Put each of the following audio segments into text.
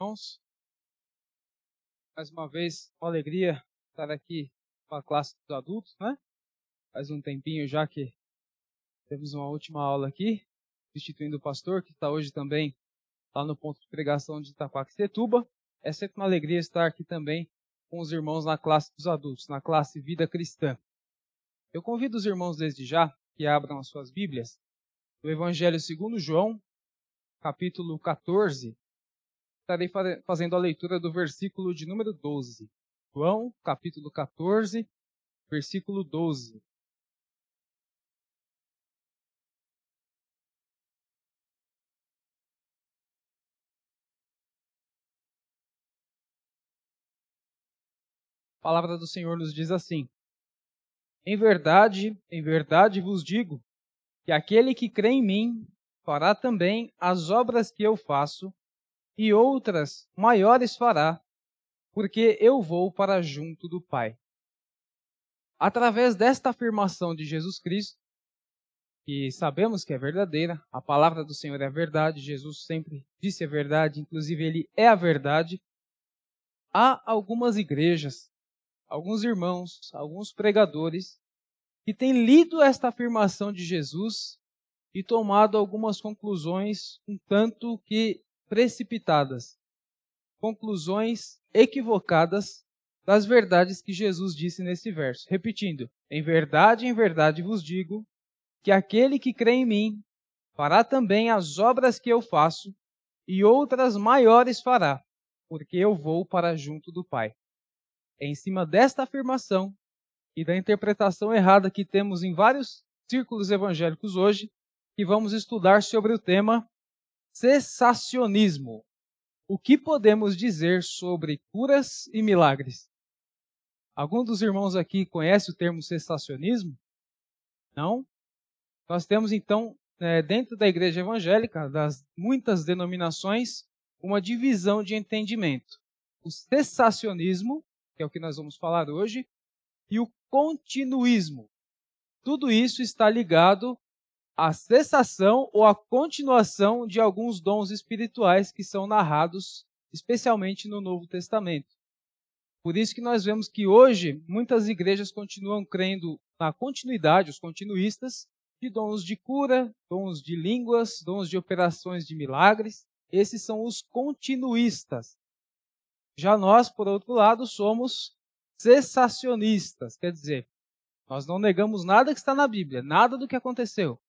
irmãos. Mais uma vez, uma alegria estar aqui com a classe dos adultos, né? Faz um tempinho já que temos uma última aula aqui, substituindo o pastor, que está hoje também lá no ponto de pregação de Itaquaquecetuba. É sempre uma alegria estar aqui também com os irmãos na classe dos adultos, na classe Vida Cristã. Eu convido os irmãos desde já que abram as suas Bíblias no Evangelho segundo João, capítulo 14, estarei fazendo a leitura do versículo de número 12. João, capítulo 14, versículo 12. A palavra do Senhor nos diz assim: Em verdade, em verdade vos digo, que aquele que crê em mim fará também as obras que eu faço, e outras maiores fará, porque eu vou para junto do Pai. Através desta afirmação de Jesus Cristo, que sabemos que é verdadeira, a palavra do Senhor é a verdade, Jesus sempre disse a verdade, inclusive ele é a verdade. Há algumas igrejas, alguns irmãos, alguns pregadores que têm lido esta afirmação de Jesus e tomado algumas conclusões um tanto que precipitadas, conclusões equivocadas das verdades que Jesus disse nesse verso. Repetindo: Em verdade, em verdade vos digo que aquele que crê em mim fará também as obras que eu faço, e outras maiores fará, porque eu vou para junto do Pai. É em cima desta afirmação e da interpretação errada que temos em vários círculos evangélicos hoje que vamos estudar sobre o tema cessacionismo. O que podemos dizer sobre curas e milagres? Algum dos irmãos aqui conhece o termo cessacionismo? Não? Nós temos então, é, dentro da igreja evangélica, das muitas denominações, uma divisão de entendimento. O cessacionismo, que é o que nós vamos falar hoje, e o continuismo. Tudo isso está ligado a cessação ou a continuação de alguns dons espirituais que são narrados, especialmente no Novo Testamento. Por isso que nós vemos que hoje muitas igrejas continuam crendo na continuidade, os continuistas, de dons de cura, dons de línguas, dons de operações de milagres. Esses são os continuistas. Já nós, por outro lado, somos cessacionistas, quer dizer, nós não negamos nada que está na Bíblia, nada do que aconteceu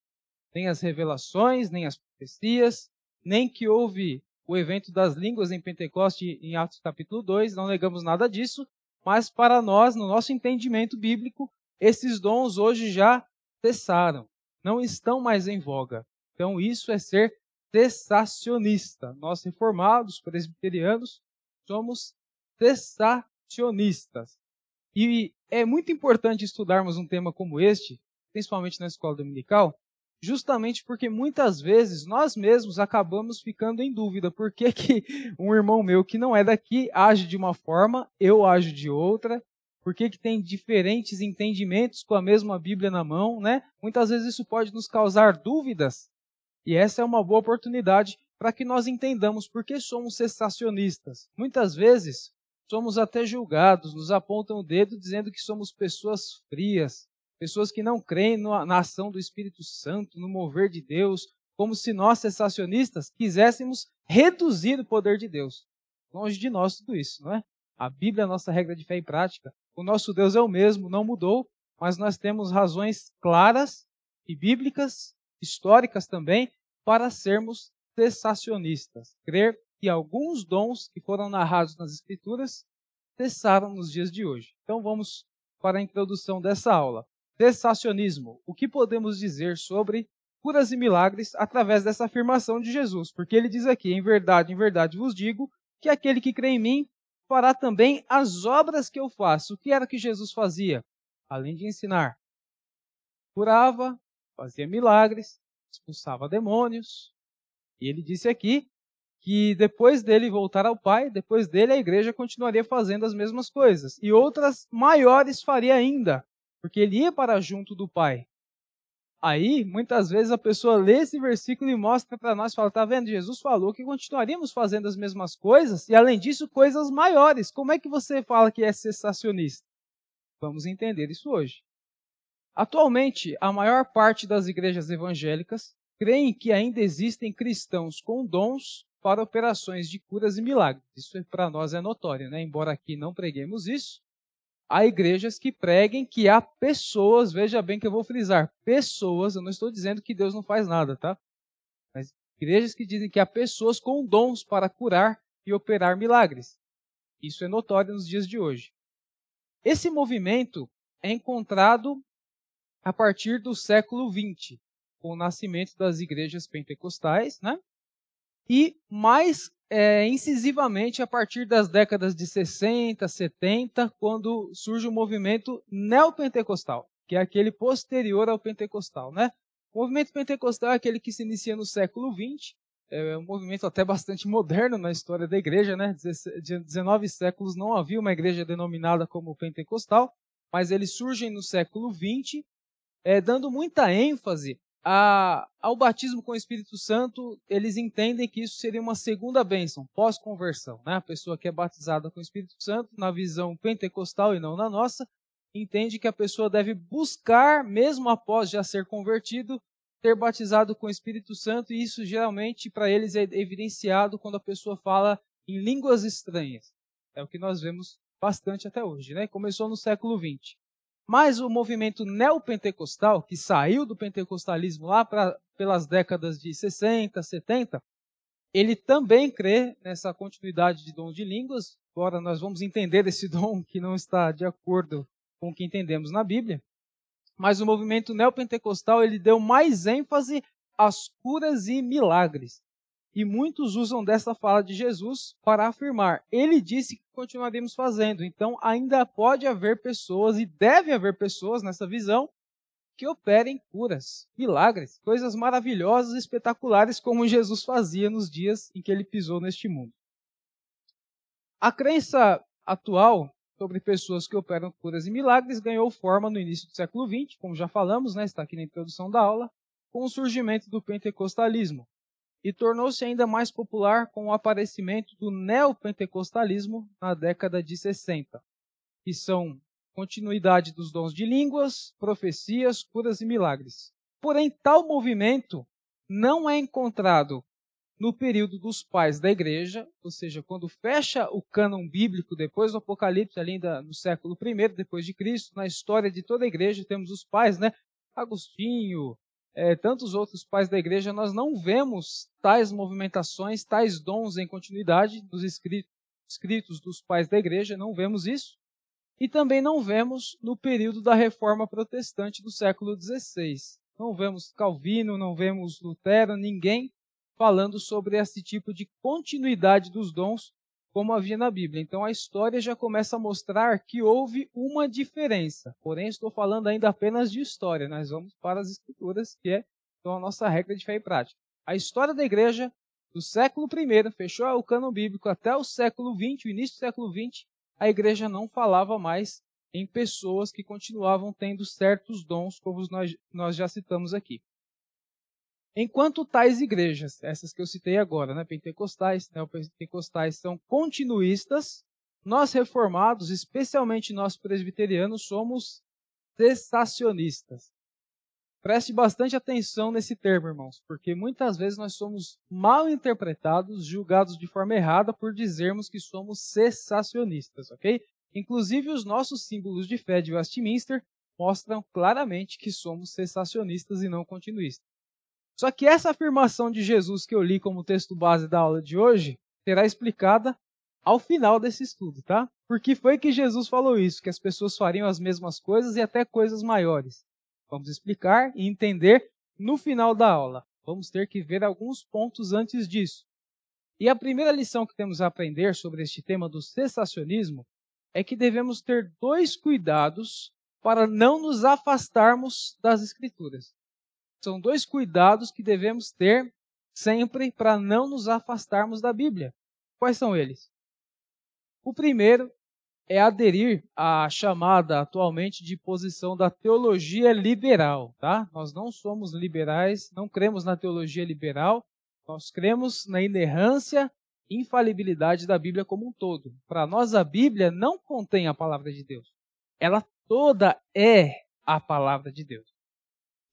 nem as revelações, nem as profecias, nem que houve o evento das línguas em Pentecoste em Atos capítulo 2, não negamos nada disso, mas para nós, no nosso entendimento bíblico, esses dons hoje já cessaram, não estão mais em voga. Então isso é ser cessacionista. Nós reformados, presbiterianos, somos cessacionistas. E é muito importante estudarmos um tema como este, principalmente na escola dominical, justamente porque muitas vezes nós mesmos acabamos ficando em dúvida por que, que um irmão meu que não é daqui age de uma forma, eu ajo de outra, por que, que tem diferentes entendimentos com a mesma Bíblia na mão, né? Muitas vezes isso pode nos causar dúvidas, e essa é uma boa oportunidade para que nós entendamos por que somos cessacionistas. Muitas vezes somos até julgados, nos apontam o dedo dizendo que somos pessoas frias, pessoas que não creem na ação do Espírito Santo, no mover de Deus, como se nós, sensacionistas, quiséssemos reduzir o poder de Deus. Longe de nós tudo isso, não é? A Bíblia é a nossa regra de fé e prática. O nosso Deus é o mesmo, não mudou, mas nós temos razões claras e bíblicas, históricas também, para sermos cessacionistas. Crer que alguns dons que foram narrados nas Escrituras cessaram nos dias de hoje. Então vamos para a introdução dessa aula cessacionismo. O que podemos dizer sobre curas e milagres através dessa afirmação de Jesus? Porque ele diz aqui: em verdade, em verdade vos digo que aquele que crê em mim fará também as obras que eu faço. O que era que Jesus fazia? Além de ensinar, curava, fazia milagres, expulsava demônios. E ele disse aqui que depois dele voltar ao Pai, depois dele a igreja continuaria fazendo as mesmas coisas. E outras maiores faria ainda porque ele ia para junto do Pai. Aí, muitas vezes, a pessoa lê esse versículo e mostra para nós, fala, tá vendo? Jesus falou que continuaríamos fazendo as mesmas coisas, e além disso, coisas maiores. Como é que você fala que é cessacionista? Vamos entender isso hoje. Atualmente, a maior parte das igrejas evangélicas creem que ainda existem cristãos com dons para operações de curas e milagres. Isso para nós é notório, né? Embora aqui não preguemos isso, há igrejas que preguem que há pessoas, veja bem que eu vou frisar, pessoas, eu não estou dizendo que Deus não faz nada, tá? Mas igrejas que dizem que há pessoas com dons para curar e operar milagres. Isso é notório nos dias de hoje. Esse movimento é encontrado a partir do século XX, com o nascimento das igrejas pentecostais, né? E mais é, incisivamente a partir das décadas de 60, 70, quando surge o movimento neopentecostal, que é aquele posterior ao pentecostal, né? O movimento pentecostal é aquele que se inicia no século XX, é um movimento até bastante moderno na história da igreja, né? 19 séculos não havia uma igreja denominada como pentecostal, mas eles surgem no século XX é, dando muita ênfase a, ao batismo com o Espírito Santo, eles entendem que isso seria uma segunda bênção, pós-conversão. Né? A pessoa que é batizada com o Espírito Santo, na visão pentecostal e não na nossa, entende que a pessoa deve buscar, mesmo após já ser convertido, ter batizado com o Espírito Santo, e isso geralmente para eles é evidenciado quando a pessoa fala em línguas estranhas. É o que nós vemos bastante até hoje. Né? Começou no século XX. Mas o movimento neopentecostal, que saiu do pentecostalismo lá pra, pelas décadas de 60, 70, ele também crê nessa continuidade de dom de línguas, agora nós vamos entender esse dom que não está de acordo com o que entendemos na Bíblia. Mas o movimento neopentecostal ele deu mais ênfase às curas e milagres. E muitos usam dessa fala de Jesus para afirmar: ele disse que continuaremos fazendo. Então, ainda pode haver pessoas, e deve haver pessoas nessa visão, que operem curas, milagres, coisas maravilhosas espetaculares, como Jesus fazia nos dias em que ele pisou neste mundo. A crença atual sobre pessoas que operam curas e milagres ganhou forma no início do século XX, como já falamos, né, está aqui na introdução da aula, com o surgimento do pentecostalismo, e tornou-se ainda mais popular com o aparecimento do neopentecostalismo na década de 60, que são continuidade dos dons de línguas, profecias, curas e milagres. Porém, tal movimento não é encontrado no período dos pais da igreja, ou seja, quando fecha o cânon bíblico depois do Apocalipse, ainda no século I depois de Cristo, na história de toda a igreja temos os pais, né? Agostinho, é, tantos outros pais da igreja, nós não vemos tais movimentações, tais dons em continuidade dos escritos, escritos dos pais da igreja, não vemos isso. E também não vemos no período da reforma protestante do século XVI. Não vemos Calvino, não vemos Lutero, ninguém falando sobre esse tipo de continuidade dos dons como havia na Bíblia. Então a história já começa a mostrar que houve uma diferença. Porém, estou falando ainda apenas de história. Nós vamos para as Escrituras, que é então, a nossa regra de fé e prática. A história da igreja do século I, fechou o cano bíblico até o século XX, o início do século XX, a igreja não falava mais em pessoas que continuavam tendo certos dons, como nós, nós já citamos aqui. Enquanto tais igrejas, essas que eu citei agora, né, pentecostais, neopentecostais, são continuistas, nós reformados, especialmente nós presbiterianos, somos cessacionistas. Preste bastante atenção nesse termo, irmãos, porque muitas vezes nós somos mal interpretados, julgados de forma errada por dizermos que somos cessacionistas, ok? Inclusive os nossos símbolos de fé de Westminster mostram claramente que somos cessacionistas e não continuistas. Só que essa afirmação de Jesus que eu li como texto base da aula de hoje será explicada ao final desse estudo, tá? Porque foi que Jesus falou isso, que as pessoas fariam as mesmas coisas e até coisas maiores. Vamos explicar e entender no final da aula. Vamos ter que ver alguns pontos antes disso. E a primeira lição que temos a aprender sobre este tema do cessacionismo é que devemos ter dois cuidados para não nos afastarmos das Escrituras. São dois cuidados que devemos ter sempre para não nos afastarmos da Bíblia. Quais são eles? O primeiro é aderir à chamada atualmente de posição da teologia liberal, tá? Nós não somos liberais, não cremos na teologia liberal, nós cremos na inerrância, infalibilidade da Bíblia como um todo. Para nós a Bíblia não contém a palavra de Deus. Ela toda é a palavra de Deus.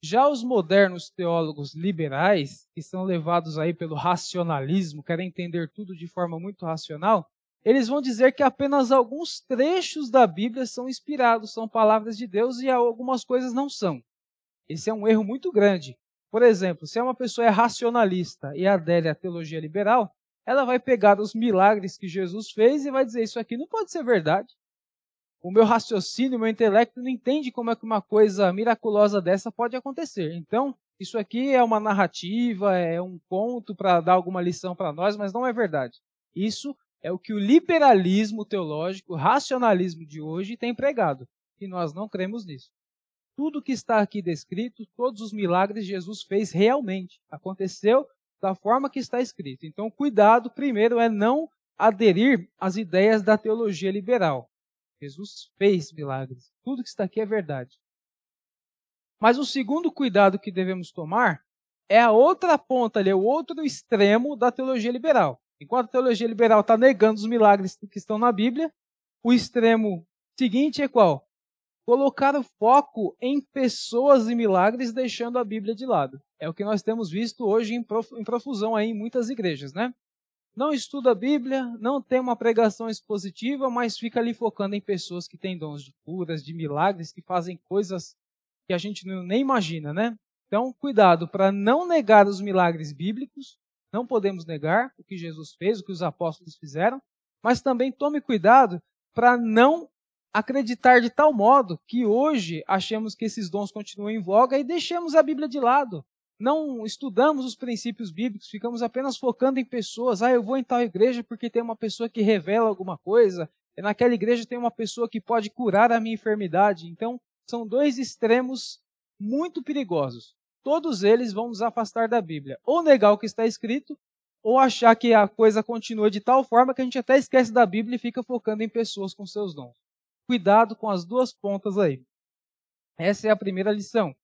Já os modernos teólogos liberais, que são levados aí pelo racionalismo, querem entender tudo de forma muito racional, eles vão dizer que apenas alguns trechos da Bíblia são inspirados, são palavras de Deus e algumas coisas não são. Esse é um erro muito grande. Por exemplo, se uma pessoa é racionalista e adere à teologia liberal, ela vai pegar os milagres que Jesus fez e vai dizer: Isso aqui não pode ser verdade. O meu raciocínio, o meu intelecto não entende como é que uma coisa miraculosa dessa pode acontecer. Então, isso aqui é uma narrativa, é um conto para dar alguma lição para nós, mas não é verdade. Isso é o que o liberalismo teológico, o racionalismo de hoje tem pregado. E nós não cremos nisso. Tudo que está aqui descrito, todos os milagres Jesus fez realmente. Aconteceu da forma que está escrito. Então, cuidado primeiro é não aderir às ideias da teologia liberal. Jesus fez milagres. Tudo que está aqui é verdade. Mas o segundo cuidado que devemos tomar é a outra ponta ali, é o outro extremo da teologia liberal. Enquanto a teologia liberal está negando os milagres que estão na Bíblia, o extremo seguinte é qual? Colocar o foco em pessoas e milagres, deixando a Bíblia de lado. É o que nós temos visto hoje em profusão aí em muitas igrejas, né? Não estuda a Bíblia, não tem uma pregação expositiva, mas fica ali focando em pessoas que têm dons de curas, de milagres, que fazem coisas que a gente nem imagina, né? Então, cuidado para não negar os milagres bíblicos, não podemos negar o que Jesus fez, o que os apóstolos fizeram, mas também tome cuidado para não acreditar de tal modo que hoje achemos que esses dons continuam em voga e deixemos a Bíblia de lado. Não estudamos os princípios bíblicos, ficamos apenas focando em pessoas. Ah, eu vou em tal igreja porque tem uma pessoa que revela alguma coisa, e naquela igreja tem uma pessoa que pode curar a minha enfermidade. Então, são dois extremos muito perigosos todos eles vão nos afastar da Bíblia. Ou negar o que está escrito, ou achar que a coisa continua de tal forma que a gente até esquece da Bíblia e fica focando em pessoas com seus dons. Cuidado com as duas pontas aí. Essa é a primeira lição.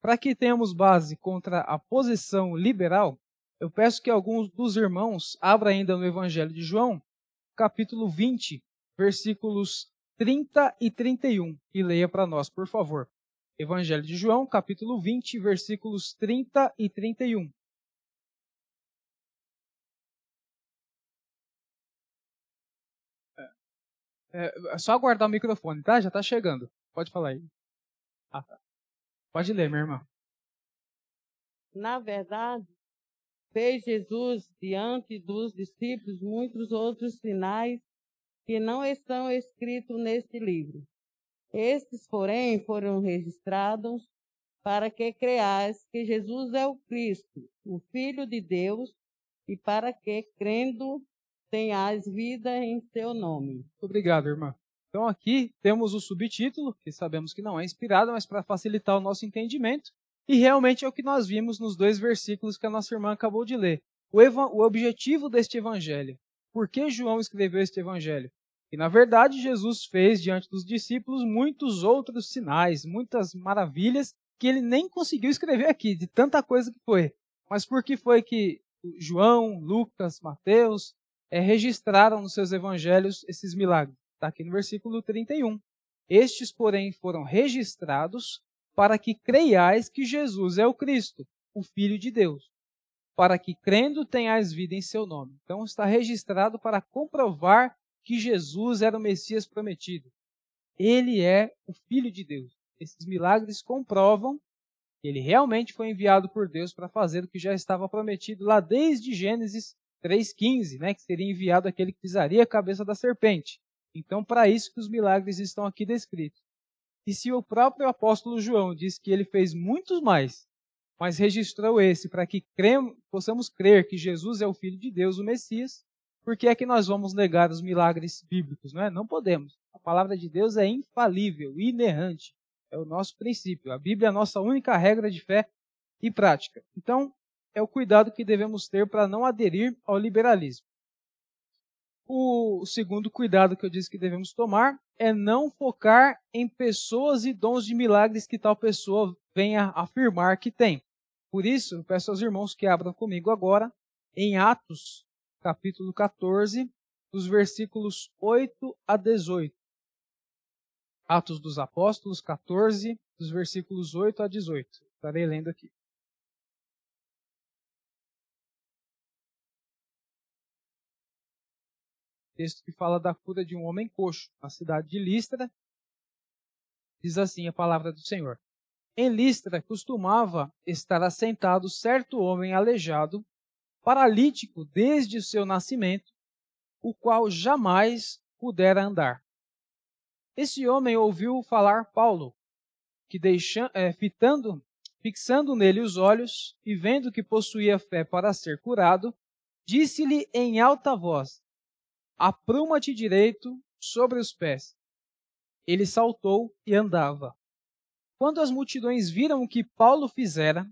Para que tenhamos base contra a posição liberal, eu peço que alguns dos irmãos abram ainda no Evangelho de João, capítulo 20, versículos 30 e 31, e leia para nós, por favor. Evangelho de João, capítulo 20, versículos 30 e 31. É, é, é só aguardar o microfone, tá? Já está chegando. Pode falar aí. Ah, tá. Pode ler, minha irmã. Na verdade, fez Jesus diante dos discípulos muitos outros sinais que não estão escritos neste livro. Estes, porém, foram registrados para que creais que Jesus é o Cristo, o Filho de Deus, e para que, crendo, tenhais vida em seu nome. Obrigado, irmã. Então aqui temos o subtítulo, que sabemos que não é inspirado, mas para facilitar o nosso entendimento, e realmente é o que nós vimos nos dois versículos que a nossa irmã acabou de ler. O, o objetivo deste evangelho. Por que João escreveu este evangelho? E na verdade, Jesus fez diante dos discípulos muitos outros sinais, muitas maravilhas que ele nem conseguiu escrever aqui, de tanta coisa que foi. Mas por que foi que João, Lucas, Mateus é, registraram nos seus evangelhos esses milagres? Está aqui no versículo 31. Estes, porém, foram registrados para que creiais que Jesus é o Cristo, o Filho de Deus, para que crendo tenhais vida em seu nome. Então está registrado para comprovar que Jesus era o Messias prometido. Ele é o Filho de Deus. Esses milagres comprovam que ele realmente foi enviado por Deus para fazer o que já estava prometido lá desde Gênesis 3,15, né, que seria enviado aquele que pisaria a cabeça da serpente. Então, para isso que os milagres estão aqui descritos. E se o próprio apóstolo João diz que ele fez muitos mais, mas registrou esse para que cremos, possamos crer que Jesus é o Filho de Deus, o Messias, por que é que nós vamos negar os milagres bíblicos? Não, é? não podemos. A palavra de Deus é infalível, inerrante. É o nosso princípio. A Bíblia é a nossa única regra de fé e prática. Então, é o cuidado que devemos ter para não aderir ao liberalismo. O segundo cuidado que eu disse que devemos tomar é não focar em pessoas e dons de milagres que tal pessoa venha afirmar que tem. Por isso, peço aos irmãos que abram comigo agora em Atos, capítulo 14, dos versículos 8 a 18. Atos dos Apóstolos 14, dos versículos 8 a 18. Estarei lendo aqui. Texto que fala da cura de um homem coxo na cidade de Listra. Diz assim a palavra do Senhor. Em Listra costumava estar assentado certo homem aleijado, paralítico desde o seu nascimento, o qual jamais pudera andar. Esse homem ouviu falar Paulo, que deixando, é, fitando, fixando nele os olhos e vendo que possuía fé para ser curado, disse-lhe em alta voz: Apruma-te direito sobre os pés. Ele saltou e andava. Quando as multidões viram o que Paulo fizera,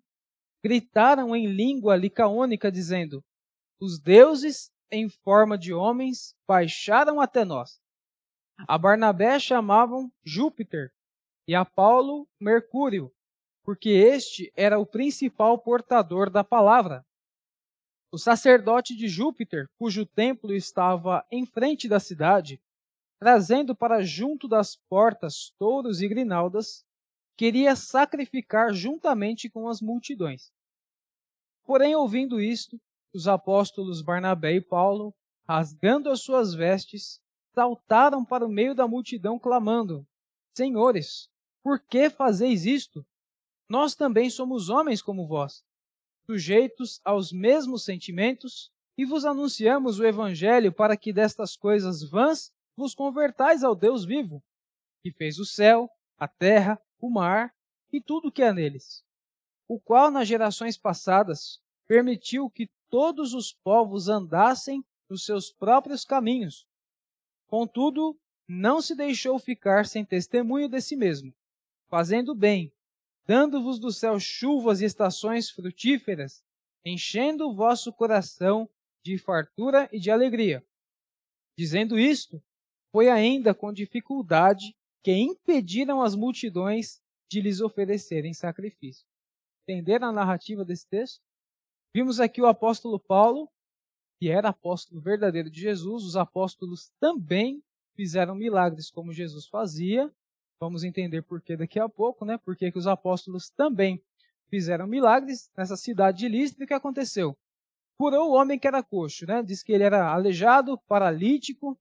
gritaram em língua licaônica, dizendo: Os deuses, em forma de homens, baixaram até nós. A Barnabé chamavam Júpiter e a Paulo Mercúrio, porque este era o principal portador da palavra. O sacerdote de Júpiter, cujo templo estava em frente da cidade, trazendo para junto das portas touros e grinaldas, queria sacrificar juntamente com as multidões. Porém, ouvindo isto, os apóstolos Barnabé e Paulo, rasgando as suas vestes, saltaram para o meio da multidão, clamando: Senhores, por que fazeis isto? Nós também somos homens como vós, sujeitos aos mesmos sentimentos, e vos anunciamos o Evangelho para que destas coisas vãs vos convertais ao Deus vivo, que fez o céu, a terra, o mar e tudo o que há neles, o qual nas gerações passadas permitiu que todos os povos andassem nos seus próprios caminhos, Contudo, não se deixou ficar sem testemunho de si mesmo, fazendo bem, dando-vos do céu chuvas e estações frutíferas, enchendo o vosso coração de fartura e de alegria. Dizendo isto, foi ainda com dificuldade que impediram as multidões de lhes oferecerem sacrifício. Entenderam a narrativa desse texto? Vimos aqui o apóstolo Paulo que era apóstolo verdadeiro de Jesus, os apóstolos também fizeram milagres como Jesus fazia. Vamos entender por que daqui a pouco, né? Por que os apóstolos também fizeram milagres nessa cidade de Listra. E o que aconteceu? Curou o homem que era coxo, né? Diz que ele era aleijado, paralítico,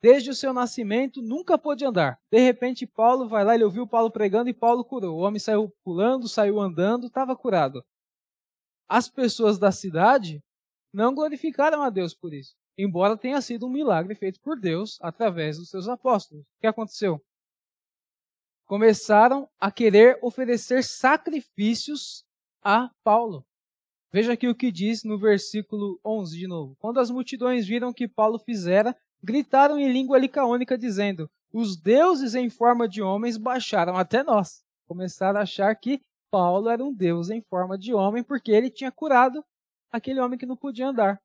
desde o seu nascimento, nunca pôde andar. De repente, Paulo vai lá, ele ouviu Paulo pregando e Paulo curou. O homem saiu pulando, saiu andando, estava curado. As pessoas da cidade não glorificaram a Deus por isso, embora tenha sido um milagre feito por Deus através dos seus apóstolos. O que aconteceu? Começaram a querer oferecer sacrifícios a Paulo. Veja aqui o que diz no versículo 11 de novo. Quando as multidões viram o que Paulo fizera, gritaram em língua licaônica, dizendo: Os deuses em forma de homens baixaram até nós. Começaram a achar que Paulo era um deus em forma de homem, porque ele tinha curado aquele homem que não podia andar.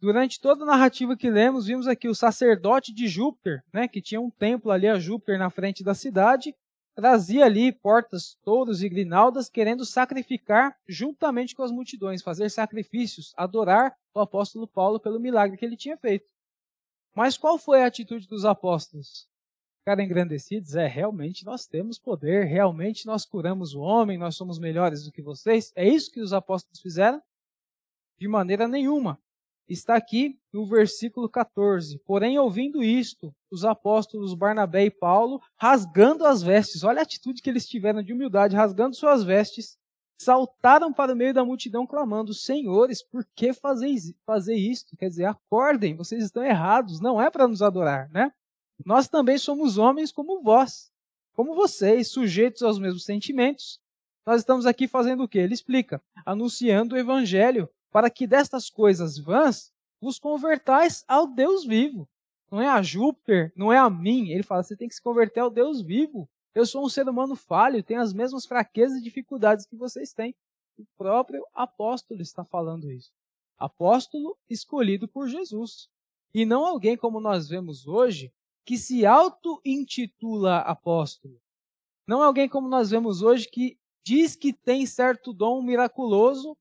Durante toda a narrativa que lemos, vimos aqui o sacerdote de Júpiter, né, que tinha um templo ali a Júpiter na frente da cidade, trazia ali portas, touros e grinaldas, querendo sacrificar juntamente com as multidões, fazer sacrifícios, adorar o apóstolo Paulo pelo milagre que ele tinha feito. Mas qual foi a atitude dos apóstolos? ficar engrandecidos é realmente nós temos poder, realmente nós curamos o homem, nós somos melhores do que vocês. É isso que os apóstolos fizeram? De maneira nenhuma. Está aqui no versículo 14. Porém, ouvindo isto, os apóstolos Barnabé e Paulo, rasgando as vestes, olha a atitude que eles tiveram de humildade, rasgando suas vestes, saltaram para o meio da multidão clamando: Senhores, por que fazer isto? Quer dizer, acordem, vocês estão errados, não é para nos adorar, né? Nós também somos homens como vós, como vocês, sujeitos aos mesmos sentimentos. Nós estamos aqui fazendo o que? Ele explica, anunciando o evangelho, para que destas coisas vãs vos convertais ao Deus vivo. Não é a Júpiter, não é a mim. Ele fala, você tem que se converter ao Deus vivo. Eu sou um ser humano falho, tenho as mesmas fraquezas e dificuldades que vocês têm. O próprio apóstolo está falando isso. Apóstolo escolhido por Jesus. E não alguém como nós vemos hoje, que se auto-intitula apóstolo. Não alguém como nós vemos hoje que diz que tem certo dom miraculoso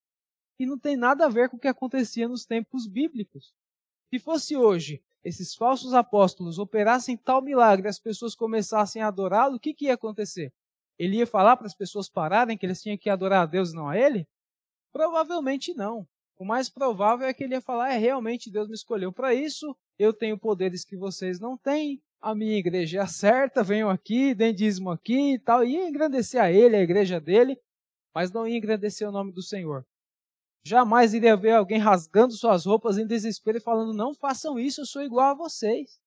e não tem nada a ver com o que acontecia nos tempos bíblicos. Se fosse hoje, esses falsos apóstolos operassem tal milagre e as pessoas começassem a adorá-lo, o que, que ia acontecer? Ele ia falar para as pessoas pararem que eles tinham que adorar a Deus e não a ele? Provavelmente não. O mais provável é que ele ia falar: é realmente Deus me escolheu para isso, eu tenho poderes que vocês não têm, a minha igreja é a certa, venham aqui, deem dízimo aqui e tal. Ia engrandecer a ele, a igreja dele, mas não ia engrandecer o nome do Senhor. Jamais iria ver alguém rasgando suas roupas em desespero e falando: não façam isso, eu sou igual a vocês.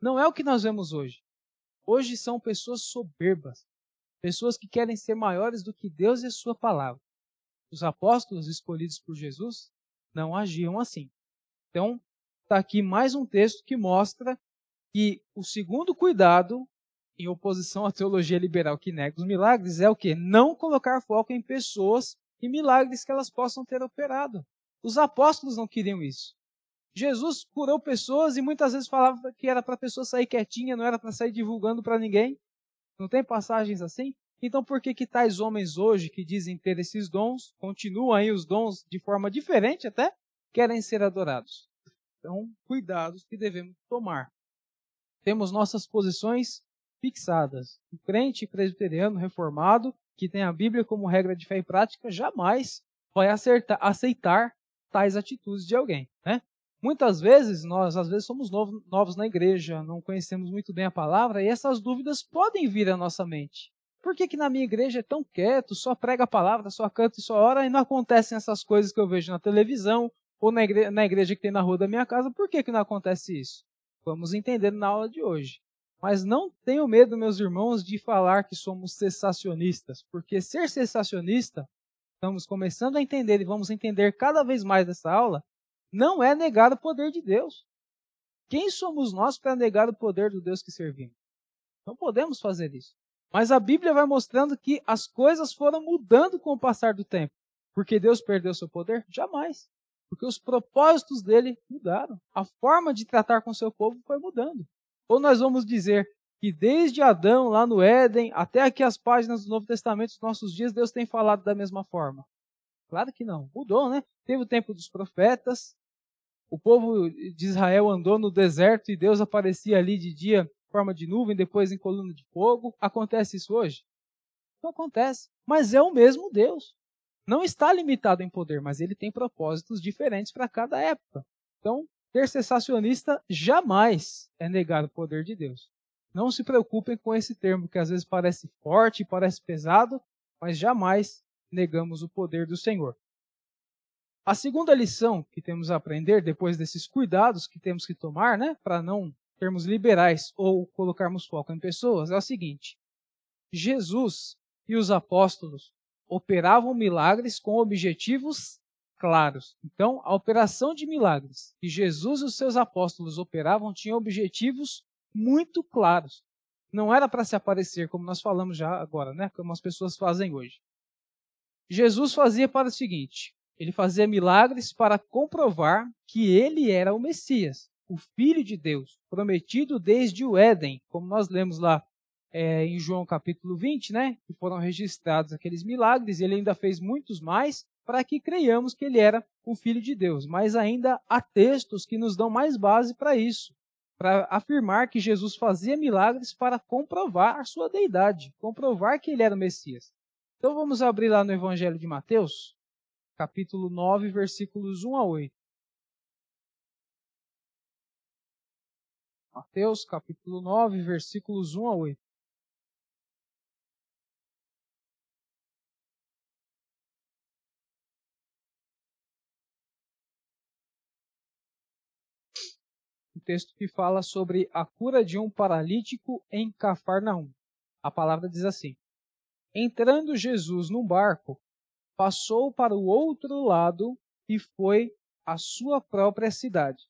Não é o que nós vemos hoje. Hoje são pessoas soberbas, pessoas que querem ser maiores do que Deus e a Sua palavra os apóstolos escolhidos por Jesus não agiam assim. Então, está aqui mais um texto que mostra que o segundo cuidado, em oposição à teologia liberal que nega os milagres, é o que? Não colocar foco em pessoas e milagres que elas possam ter operado. Os apóstolos não queriam isso. Jesus curou pessoas e muitas vezes falava que era para a pessoa sair quietinha, não era para sair divulgando para ninguém. Não tem passagens assim? Então, por que que tais homens hoje que dizem ter esses dons, continuam aí os dons de forma diferente até, querem ser adorados? Então, cuidados que devemos tomar. Temos nossas posições fixadas. O crente presbiteriano reformado, que tem a Bíblia como regra de fé e prática, jamais vai acertar, aceitar tais atitudes de alguém. Né? Muitas vezes, nós às vezes somos novos, novos na igreja, não conhecemos muito bem a palavra, e essas dúvidas podem vir à nossa mente. Por que, que na minha igreja é tão quieto, só prega a palavra, só canta e só ora, e não acontecem essas coisas que eu vejo na televisão ou na igreja, na igreja que tem na rua da minha casa? Por que, que não acontece isso? Vamos entender na aula de hoje. Mas não tenho medo, meus irmãos, de falar que somos cessacionistas, porque ser cessacionista, estamos começando a entender e vamos entender cada vez mais nessa aula, não é negar o poder de Deus. Quem somos nós para negar o poder do Deus que servimos? Não podemos fazer isso. Mas a Bíblia vai mostrando que as coisas foram mudando com o passar do tempo. Porque Deus perdeu seu poder? Jamais. Porque os propósitos dele mudaram. A forma de tratar com seu povo foi mudando. Ou nós vamos dizer que desde Adão, lá no Éden, até aqui as páginas do Novo Testamento, os nossos dias, Deus tem falado da mesma forma? Claro que não. Mudou, né? Teve o tempo dos profetas. O povo de Israel andou no deserto e Deus aparecia ali de dia forma de nuvem, depois em coluna de fogo. Acontece isso hoje? Não acontece. Mas é o mesmo Deus. Não está limitado em poder, mas ele tem propósitos diferentes para cada época. Então, ser jamais é negar o poder de Deus. Não se preocupem com esse termo que às vezes parece forte, parece pesado, mas jamais negamos o poder do Senhor. A segunda lição que temos a aprender depois desses cuidados que temos que tomar, né, para não termos liberais ou colocarmos foco em pessoas, é o seguinte: Jesus e os apóstolos operavam milagres com objetivos claros. Então, a operação de milagres que Jesus e os seus apóstolos operavam tinha objetivos muito claros. Não era para se aparecer, como nós falamos já agora, né? Como as pessoas fazem hoje. Jesus fazia para o seguinte: ele fazia milagres para comprovar que ele era o Messias o Filho de Deus, prometido desde o Éden, como nós lemos lá é, em João capítulo 20, né? Que foram registrados aqueles milagres, ele ainda fez muitos mais para que creiamos que ele era o Filho de Deus. Mas ainda há textos que nos dão mais base para isso, para afirmar que Jesus fazia milagres para comprovar a sua deidade, comprovar que ele era o Messias. Então vamos abrir lá no Evangelho de Mateus, capítulo 9, versículos 1 a 8. Mateus capítulo 9, versículos 1 a 8. Texto que fala sobre a cura de um paralítico em Cafarnaum. A palavra diz assim: Entrando Jesus num barco, passou para o outro lado e foi à sua própria cidade.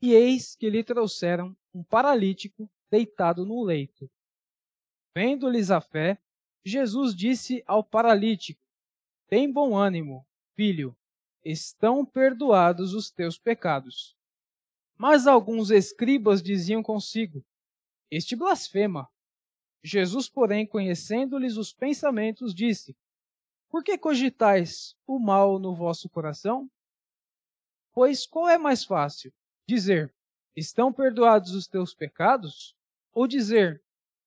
E eis que lhe trouxeram um paralítico deitado num leito. Vendo-lhes a fé, Jesus disse ao paralítico: Tem bom ânimo, filho, estão perdoados os teus pecados. Mas alguns escribas diziam consigo: Este blasfema. Jesus, porém, conhecendo-lhes os pensamentos, disse: Por que cogitais o mal no vosso coração? Pois qual é mais fácil? Dizer: Estão perdoados os teus pecados? Ou dizer: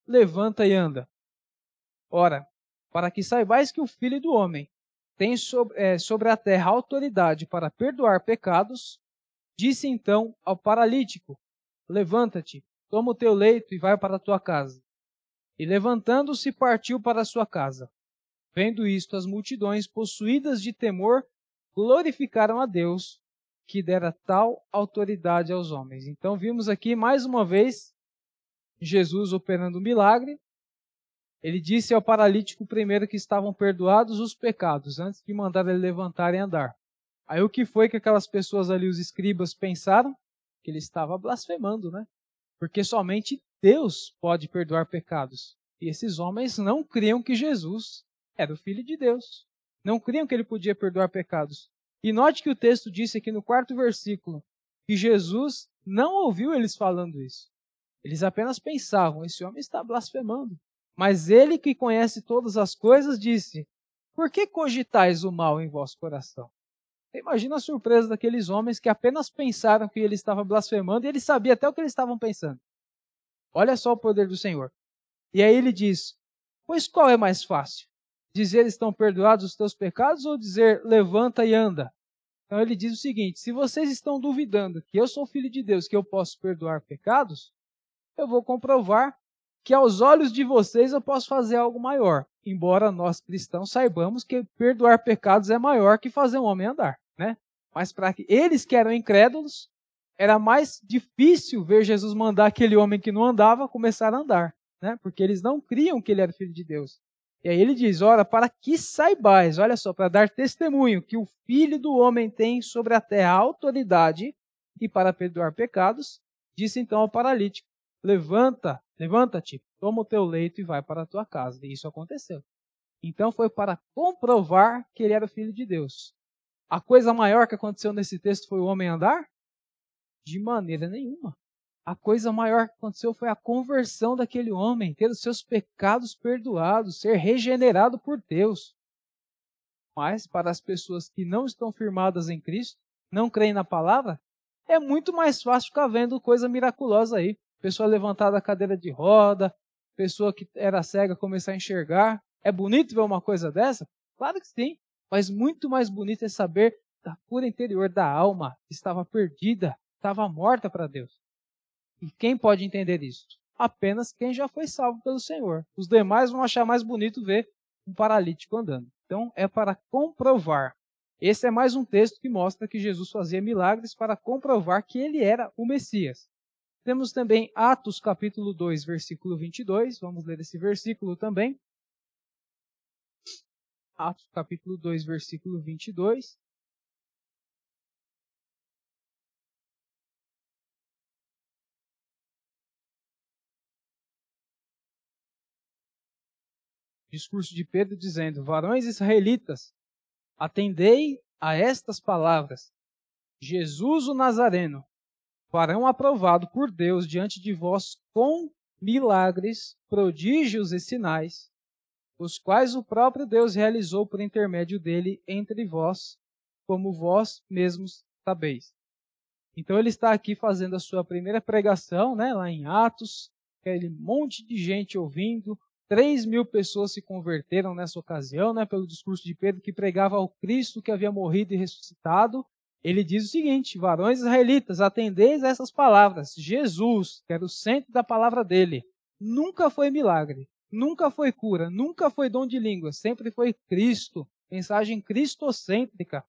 Levanta e anda? Ora, para que saibais que o Filho do Homem tem sobre, é, sobre a terra autoridade para perdoar pecados, disse então ao paralítico: Levanta-te, toma o teu leito e vai para a tua casa. E levantando-se, partiu para a sua casa. Vendo isto, as multidões, possuídas de temor, glorificaram a Deus, que dera tal autoridade aos homens. Então, vimos aqui mais uma vez Jesus operando um milagre. Ele disse ao paralítico primeiro que estavam perdoados os pecados, antes de mandar ele levantar e andar. Aí o que foi que aquelas pessoas ali, os escribas, pensaram? Que ele estava blasfemando, né? Porque somente Deus pode perdoar pecados. E esses homens não criam que Jesus era o Filho de Deus. Não criam que ele podia perdoar pecados. E note que o texto disse aqui no quarto versículo que Jesus não ouviu eles falando isso. Eles apenas pensavam: esse homem está blasfemando. Mas ele que conhece todas as coisas disse: Por que cogitais o mal em vosso coração? Imagina a surpresa daqueles homens que apenas pensaram que ele estava blasfemando e ele sabia até o que eles estavam pensando. Olha só o poder do Senhor. E aí ele diz: Pois qual é mais fácil? Dizer estão perdoados os teus pecados ou dizer levanta e anda? Então ele diz o seguinte: se vocês estão duvidando que eu sou filho de Deus, que eu posso perdoar pecados, eu vou comprovar que aos olhos de vocês eu posso fazer algo maior. Embora nós cristãos saibamos que perdoar pecados é maior que fazer um homem andar? Mas para que eles que eram incrédulos, era mais difícil ver Jesus mandar aquele homem que não andava começar a andar, né? Porque eles não criam que ele era filho de Deus. E aí ele diz: Ora, para que saibais, olha só, para dar testemunho que o filho do homem tem sobre a terra autoridade e para perdoar pecados, disse então ao paralítico: Levanta, levanta-te, toma o teu leito e vai para a tua casa. E isso aconteceu. Então foi para comprovar que ele era o filho de Deus. A coisa maior que aconteceu nesse texto foi o homem andar? De maneira nenhuma. A coisa maior que aconteceu foi a conversão daquele homem, ter os seus pecados perdoados, ser regenerado por Deus. Mas para as pessoas que não estão firmadas em Cristo, não creem na palavra, é muito mais fácil ficar vendo coisa miraculosa aí. Pessoa levantada da cadeira de roda, pessoa que era cega começar a enxergar. É bonito ver uma coisa dessa? Claro que sim. Mas muito mais bonito é saber da cura interior da alma que estava perdida, estava morta para Deus. E quem pode entender isso? Apenas quem já foi salvo pelo Senhor. Os demais vão achar mais bonito ver um paralítico andando. Então é para comprovar. Esse é mais um texto que mostra que Jesus fazia milagres para comprovar que ele era o Messias. Temos também Atos capítulo 2, versículo 22. Vamos ler esse versículo também. Atos capítulo 2, versículo 22. Discurso de Pedro dizendo: Varões israelitas, atendei a estas palavras. Jesus o Nazareno, varão aprovado por Deus diante de vós com milagres, prodígios e sinais, os quais o próprio Deus realizou por intermédio dele entre vós, como vós mesmos sabeis. Então ele está aqui fazendo a sua primeira pregação, né, lá em Atos, aquele monte de gente ouvindo, três mil pessoas se converteram nessa ocasião, né, pelo discurso de Pedro que pregava ao Cristo que havia morrido e ressuscitado. Ele diz o seguinte: varões israelitas, atendeis a essas palavras. Jesus, que era o centro da palavra dele, nunca foi milagre, nunca foi cura, nunca foi dom de língua, sempre foi Cristo, mensagem cristocêntrica.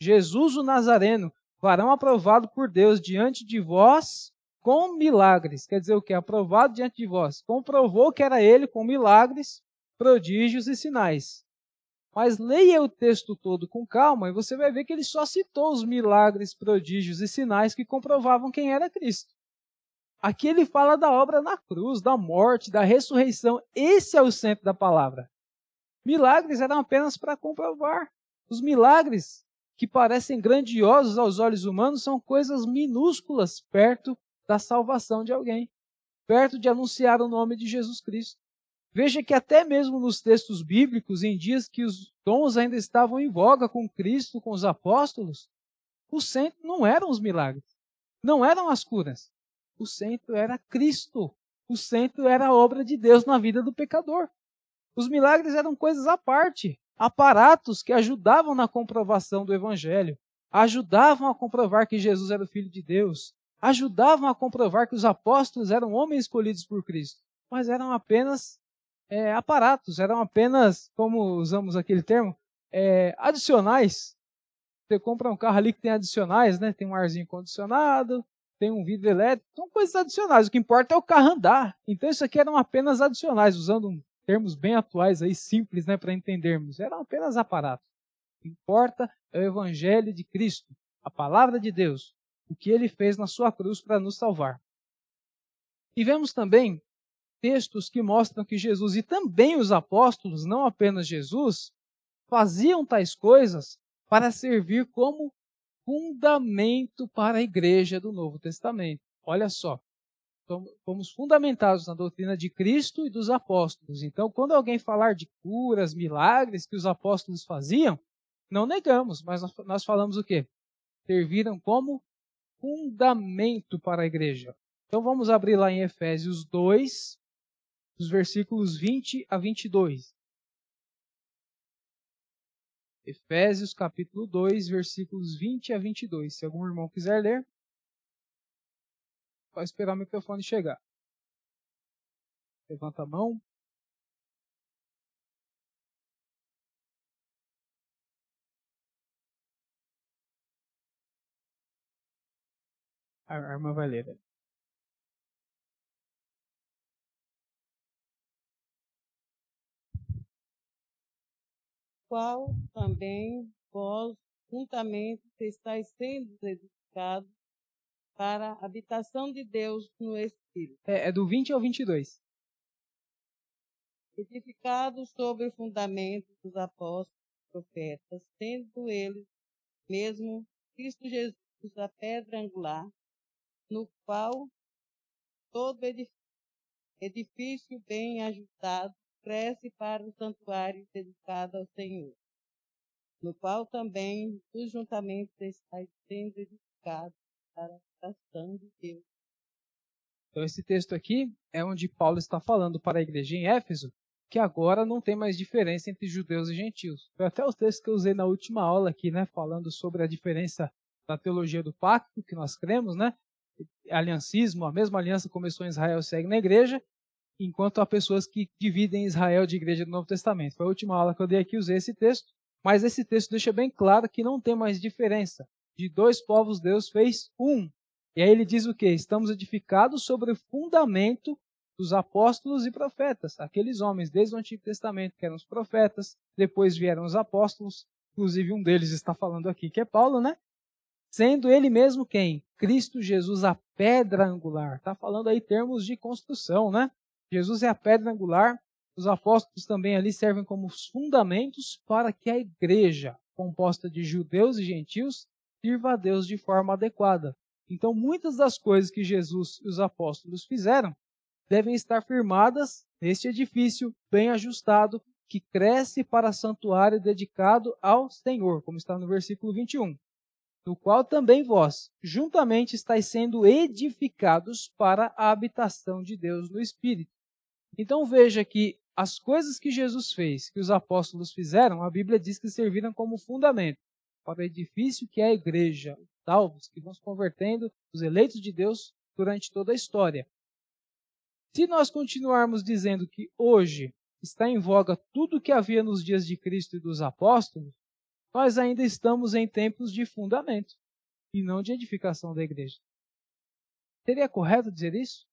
Jesus o Nazareno, varão aprovado por Deus diante de vós com milagres. Quer dizer o que? Aprovado diante de vós. Comprovou que era ele com milagres, prodígios e sinais. Mas leia o texto todo com calma e você vai ver que ele só citou os milagres, prodígios e sinais que comprovavam quem era Cristo. Aqui ele fala da obra na cruz, da morte, da ressurreição. Esse é o centro da palavra. Milagres eram apenas para comprovar. Os milagres que parecem grandiosos aos olhos humanos são coisas minúsculas perto da salvação de alguém, perto de anunciar o nome de Jesus Cristo. Veja que até mesmo nos textos bíblicos, em dias que os dons ainda estavam em voga com Cristo, com os apóstolos, o centro não eram os milagres, não eram as curas. O centro era Cristo. O centro era a obra de Deus na vida do pecador. Os milagres eram coisas à parte, aparatos que ajudavam na comprovação do evangelho, ajudavam a comprovar que Jesus era o filho de Deus, ajudavam a comprovar que os apóstolos eram homens escolhidos por Cristo, mas eram apenas é, aparatos, eram apenas, como usamos aquele termo, é, adicionais. Você compra um carro ali que tem adicionais, né? Tem um arzinho condicionado, tem um vidro elétrico, são coisas adicionais. O que importa é o carro andar. Então isso aqui eram apenas adicionais, usando termos bem atuais aí, simples, né, para entendermos. Eram apenas aparatos. O que importa é o evangelho de Cristo, a palavra de Deus, o que ele fez na sua cruz para nos salvar. E vemos também textos que mostram que Jesus e também os apóstolos, não apenas Jesus, faziam tais coisas para servir como fundamento para a igreja do Novo Testamento. Olha só, fomos fundamentados na doutrina de Cristo e dos apóstolos. Então, quando alguém falar de curas, milagres que os apóstolos faziam, não negamos, mas nós falamos o quê? Serviram como fundamento para a igreja. Então vamos abrir lá em Efésios 2, dos versículos 20 a 22. Efésios capítulo 2, versículos 20 a 22. Se algum irmão quiser ler, pode esperar o microfone chegar. Levanta a mão. A irmã vai ler. Qual também vós juntamente estáis sendo edificados para a habitação de Deus no Espírito. É, é do 20 ao 22. Edificados sobre o fundamento dos apóstolos e profetas, sendo eles mesmo Cristo Jesus a pedra angular, no qual todo edifício bem ajustado cresce para o santuário dedicado ao Senhor, no qual também os juntamentos estáis sendo edificados para a de Deus. Então, esse texto aqui é onde Paulo está falando para a igreja em Éfeso que agora não tem mais diferença entre judeus e gentios. Foi até o texto que eu usei na última aula aqui, né, falando sobre a diferença da teologia do pacto, que nós cremos, né? Aliancismo, a mesma aliança começou em Israel segue na igreja, enquanto há pessoas que dividem Israel de igreja do Novo Testamento. Foi a última aula que eu dei aqui, usei esse texto, mas esse texto deixa bem claro que não tem mais diferença. De dois povos Deus fez um. E aí ele diz o que? Estamos edificados sobre o fundamento dos apóstolos e profetas, aqueles homens desde o Antigo Testamento que eram os profetas, depois vieram os apóstolos, inclusive um deles está falando aqui que é Paulo, né? Sendo ele mesmo quem? Cristo Jesus, a pedra angular. Está falando aí termos de construção, né? Jesus é a pedra angular, os apóstolos também ali servem como os fundamentos para que a igreja, composta de judeus e gentios, sirva a Deus de forma adequada. Então, muitas das coisas que Jesus e os apóstolos fizeram devem estar firmadas neste edifício bem ajustado, que cresce para santuário dedicado ao Senhor, como está no versículo 21 no qual também vós, juntamente, estáis sendo edificados para a habitação de Deus no Espírito. Então veja que as coisas que Jesus fez, que os apóstolos fizeram, a Bíblia diz que serviram como fundamento para o edifício que é a igreja, os salvos que vão se convertendo, os eleitos de Deus durante toda a história. Se nós continuarmos dizendo que hoje está em voga tudo o que havia nos dias de Cristo e dos apóstolos, nós ainda estamos em tempos de fundamento e não de edificação da igreja. Seria correto dizer isso?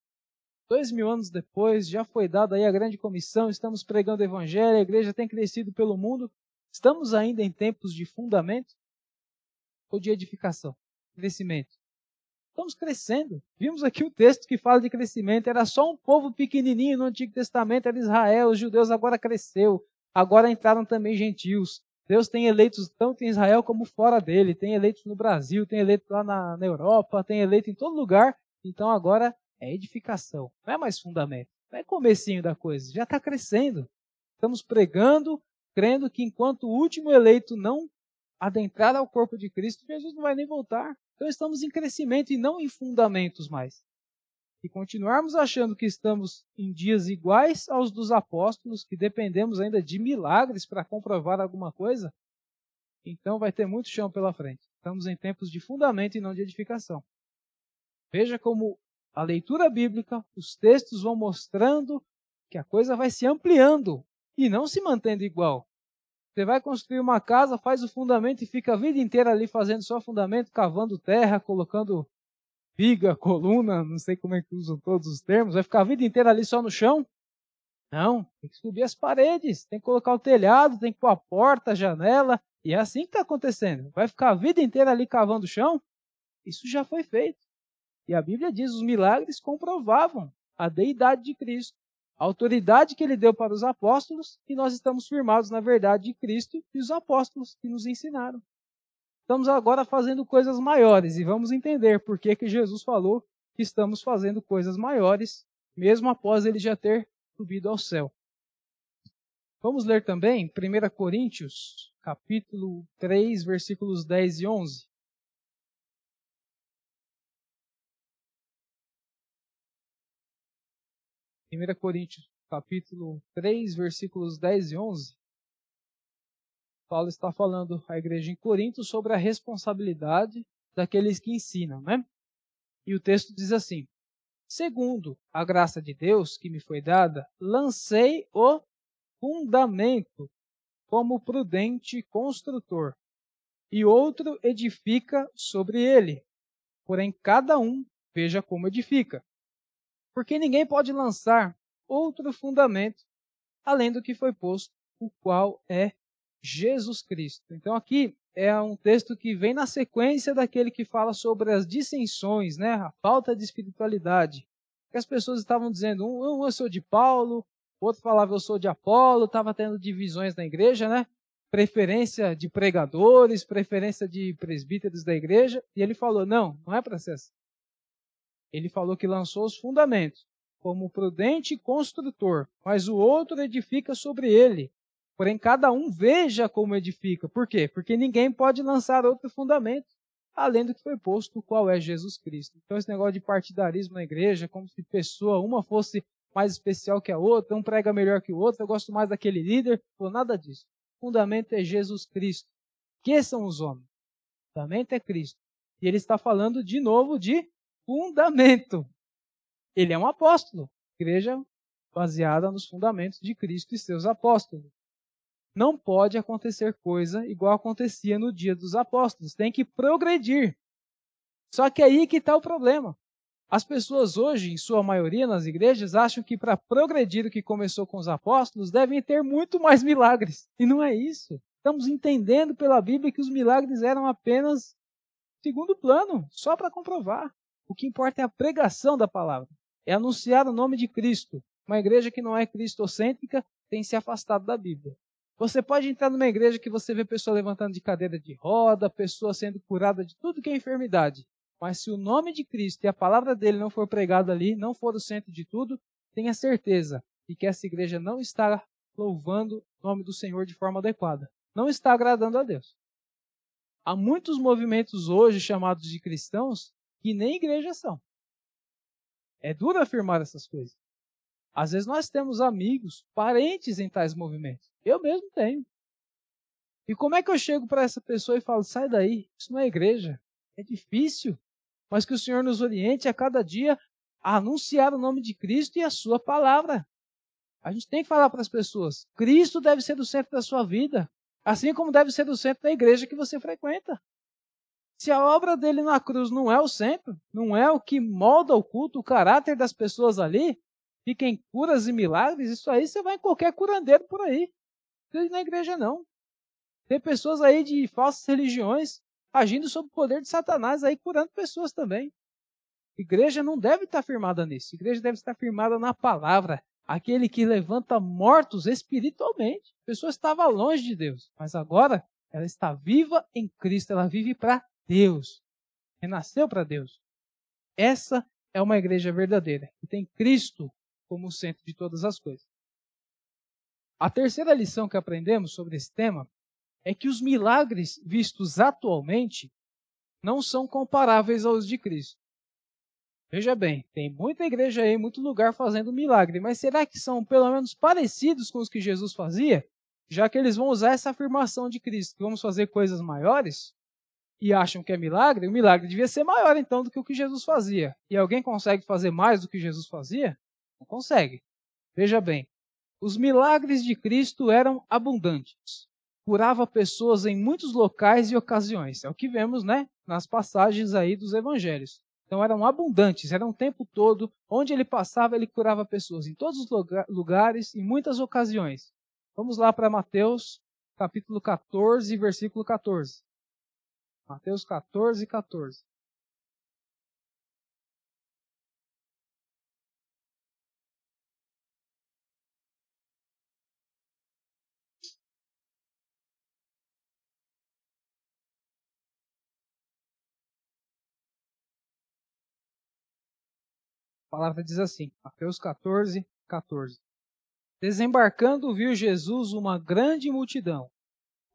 Dois mil anos depois, já foi dada aí a grande comissão, estamos pregando o evangelho, a igreja tem crescido pelo mundo. Estamos ainda em tempos de fundamento ou de edificação, crescimento? Estamos crescendo. Vimos aqui o texto que fala de crescimento. Era só um povo pequenininho no Antigo Testamento, era Israel, os judeus agora cresceu. Agora entraram também gentios. Deus tem eleitos tanto em Israel como fora dele, tem eleitos no Brasil, tem eleitos lá na, na Europa, tem eleito em todo lugar. Então agora é edificação, não é mais fundamento, não é comecinho da coisa, já está crescendo. Estamos pregando, crendo que enquanto o último eleito não adentrar ao corpo de Cristo, Jesus não vai nem voltar. Então estamos em crescimento e não em fundamentos mais. E continuarmos achando que estamos em dias iguais aos dos apóstolos, que dependemos ainda de milagres para comprovar alguma coisa, então vai ter muito chão pela frente. Estamos em tempos de fundamento e não de edificação. Veja como a leitura bíblica, os textos vão mostrando que a coisa vai se ampliando e não se mantendo igual. Você vai construir uma casa, faz o fundamento e fica a vida inteira ali fazendo só fundamento, cavando terra, colocando viga, coluna, não sei como é que usam todos os termos, vai ficar a vida inteira ali só no chão? Não, tem que subir as paredes, tem que colocar o telhado, tem que pôr a porta, a janela, e é assim que está acontecendo. Vai ficar a vida inteira ali cavando o chão? Isso já foi feito. E a Bíblia diz: os milagres comprovavam a deidade de Cristo, a autoridade que ele deu para os apóstolos, e nós estamos firmados na verdade de Cristo e os apóstolos que nos ensinaram. Estamos agora fazendo coisas maiores e vamos entender por que, que Jesus falou que estamos fazendo coisas maiores, mesmo após ele já ter subido ao céu. Vamos ler também 1 Coríntios, capítulo 3, versículos 10 e 11. 1 Coríntios, capítulo 3, versículos 10 e 11. Paulo está falando à igreja em Corinto sobre a responsabilidade daqueles que ensinam, né? E o texto diz assim: Segundo a graça de Deus que me foi dada, lancei o fundamento como prudente construtor, e outro edifica sobre ele. Porém, cada um veja como edifica. Porque ninguém pode lançar outro fundamento além do que foi posto, o qual é Jesus Cristo. Então aqui é um texto que vem na sequência daquele que fala sobre as dissensões, né? a falta de espiritualidade. Que as pessoas estavam dizendo, um, eu sou de Paulo, outro falava eu sou de Apolo, estava tendo divisões na igreja, né? Preferência de pregadores, preferência de presbíteros da igreja, e ele falou: não, não é para ser assim. Ele falou que lançou os fundamentos, como prudente construtor, mas o outro edifica sobre ele. Porém, cada um veja como edifica. Por quê? Porque ninguém pode lançar outro fundamento além do que foi posto, qual é Jesus Cristo. Então, esse negócio de partidarismo na igreja, como se pessoa, uma fosse mais especial que a outra, um prega melhor que o outro, eu gosto mais daquele líder, ou nada disso. O fundamento é Jesus Cristo. Que são os homens? O fundamento é Cristo. E ele está falando de novo de fundamento. Ele é um apóstolo. Igreja baseada nos fundamentos de Cristo e seus apóstolos não pode acontecer coisa igual acontecia no dia dos apóstolos. Tem que progredir. Só que aí que está o problema. As pessoas hoje, em sua maioria nas igrejas, acham que para progredir o que começou com os apóstolos, devem ter muito mais milagres. E não é isso. Estamos entendendo pela Bíblia que os milagres eram apenas segundo plano, só para comprovar. O que importa é a pregação da palavra, é anunciar o nome de Cristo. Uma igreja que não é cristocêntrica tem se afastado da Bíblia. Você pode entrar numa igreja que você vê pessoa levantando de cadeira de roda, pessoa sendo curada de tudo que é enfermidade. Mas se o nome de Cristo e a palavra dele não for pregada ali, não for o centro de tudo, tenha certeza de que essa igreja não está louvando o nome do Senhor de forma adequada. Não está agradando a Deus. Há muitos movimentos hoje chamados de cristãos que nem igrejas são. É duro afirmar essas coisas. Às vezes nós temos amigos, parentes em tais movimentos. Eu mesmo tenho. E como é que eu chego para essa pessoa e falo: sai daí, isso não é igreja. É difícil. Mas que o Senhor nos oriente a cada dia a anunciar o nome de Cristo e a Sua palavra. A gente tem que falar para as pessoas: Cristo deve ser o centro da sua vida, assim como deve ser o centro da igreja que você frequenta. Se a obra dele na cruz não é o centro, não é o que molda o culto, o caráter das pessoas ali, fiquem curas e milagres, isso aí você vai em qualquer curandeiro por aí precisa na igreja, não. Tem pessoas aí de falsas religiões agindo sob o poder de Satanás aí curando pessoas também. Igreja não deve estar firmada nisso. Igreja deve estar firmada na palavra. aquele que levanta mortos espiritualmente. A pessoa estava longe de Deus, mas agora ela está viva em Cristo, ela vive para Deus. Renasceu para Deus. Essa é uma igreja verdadeira, que tem Cristo como centro de todas as coisas. A terceira lição que aprendemos sobre esse tema é que os milagres vistos atualmente não são comparáveis aos de Cristo. Veja bem, tem muita igreja aí, muito lugar fazendo milagre, mas será que são pelo menos parecidos com os que Jesus fazia? Já que eles vão usar essa afirmação de Cristo, que vamos fazer coisas maiores, e acham que é milagre, o milagre devia ser maior então do que o que Jesus fazia. E alguém consegue fazer mais do que Jesus fazia? Não consegue. Veja bem, os milagres de Cristo eram abundantes. Curava pessoas em muitos locais e ocasiões. É o que vemos, né, nas passagens aí dos evangelhos. Então eram abundantes, eram o tempo todo. Onde ele passava, ele curava pessoas em todos os lugares, em muitas ocasiões. Vamos lá para Mateus, capítulo 14, versículo 14. Mateus 14, 14. A palavra diz assim, Mateus 14, 14. Desembarcando, viu Jesus uma grande multidão.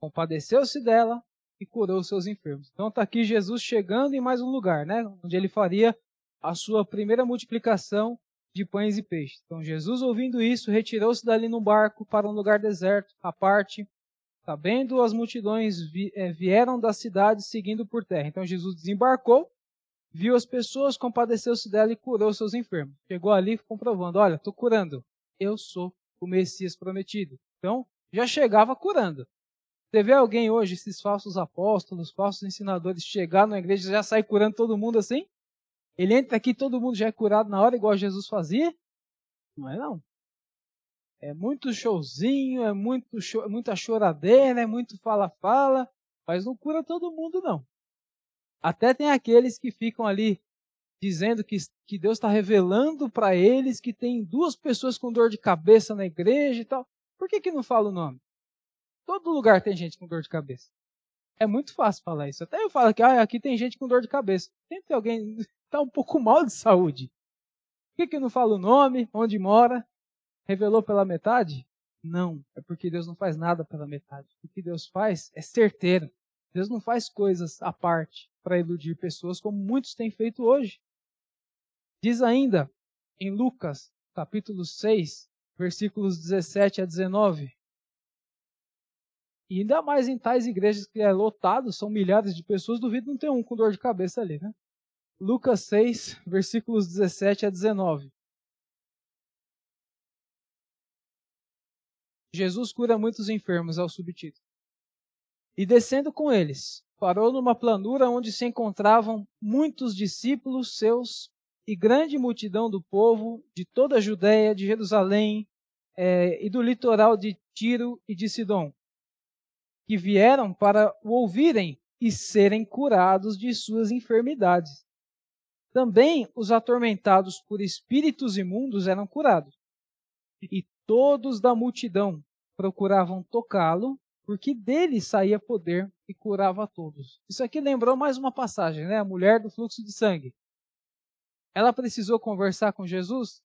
Compadeceu-se dela e curou seus enfermos. Então está aqui Jesus chegando em mais um lugar, né? Onde ele faria a sua primeira multiplicação de pães e peixes. Então Jesus, ouvindo isso, retirou-se dali no barco para um lugar deserto, à parte. Sabendo as multidões eh, vieram da cidade seguindo por terra. Então Jesus desembarcou viu as pessoas, compadeceu-se dela e curou seus enfermos. Chegou ali comprovando: olha, estou curando. Eu sou o Messias prometido. Então, já chegava curando. Você vê alguém hoje, esses falsos apóstolos, falsos ensinadores, chegar na igreja e já sair curando todo mundo assim? Ele entra aqui todo mundo já é curado na hora, igual Jesus fazia? Não é não. É muito showzinho, é muito show, muita choradeira, é muito fala-fala, mas não cura todo mundo não. Até tem aqueles que ficam ali dizendo que, que Deus está revelando para eles que tem duas pessoas com dor de cabeça na igreja e tal. Por que, que não fala o nome? Todo lugar tem gente com dor de cabeça. É muito fácil falar isso. Até eu falo que ah, aqui tem gente com dor de cabeça. Tem que ter alguém que está um pouco mal de saúde. Por que, que não fala o nome, onde mora? Revelou pela metade? Não, é porque Deus não faz nada pela metade. O que Deus faz é certeiro. Deus não faz coisas à parte para iludir pessoas como muitos têm feito hoje. Diz ainda em Lucas, capítulo 6, versículos 17 a 19. E ainda mais em tais igrejas que é lotado, são milhares de pessoas, duvido não ter um com dor de cabeça ali, né? Lucas 6, versículos 17 a 19. Jesus cura muitos enfermos ao subtítulo. E descendo com eles, parou numa planura onde se encontravam muitos discípulos seus e grande multidão do povo de toda a Judéia, de Jerusalém é, e do litoral de Tiro e de Sidom, que vieram para o ouvirem e serem curados de suas enfermidades. Também os atormentados por espíritos imundos eram curados. E todos da multidão procuravam tocá-lo, porque dele saía poder e curava a todos. Isso aqui lembrou mais uma passagem, né? A mulher do fluxo de sangue. Ela precisou conversar com Jesus?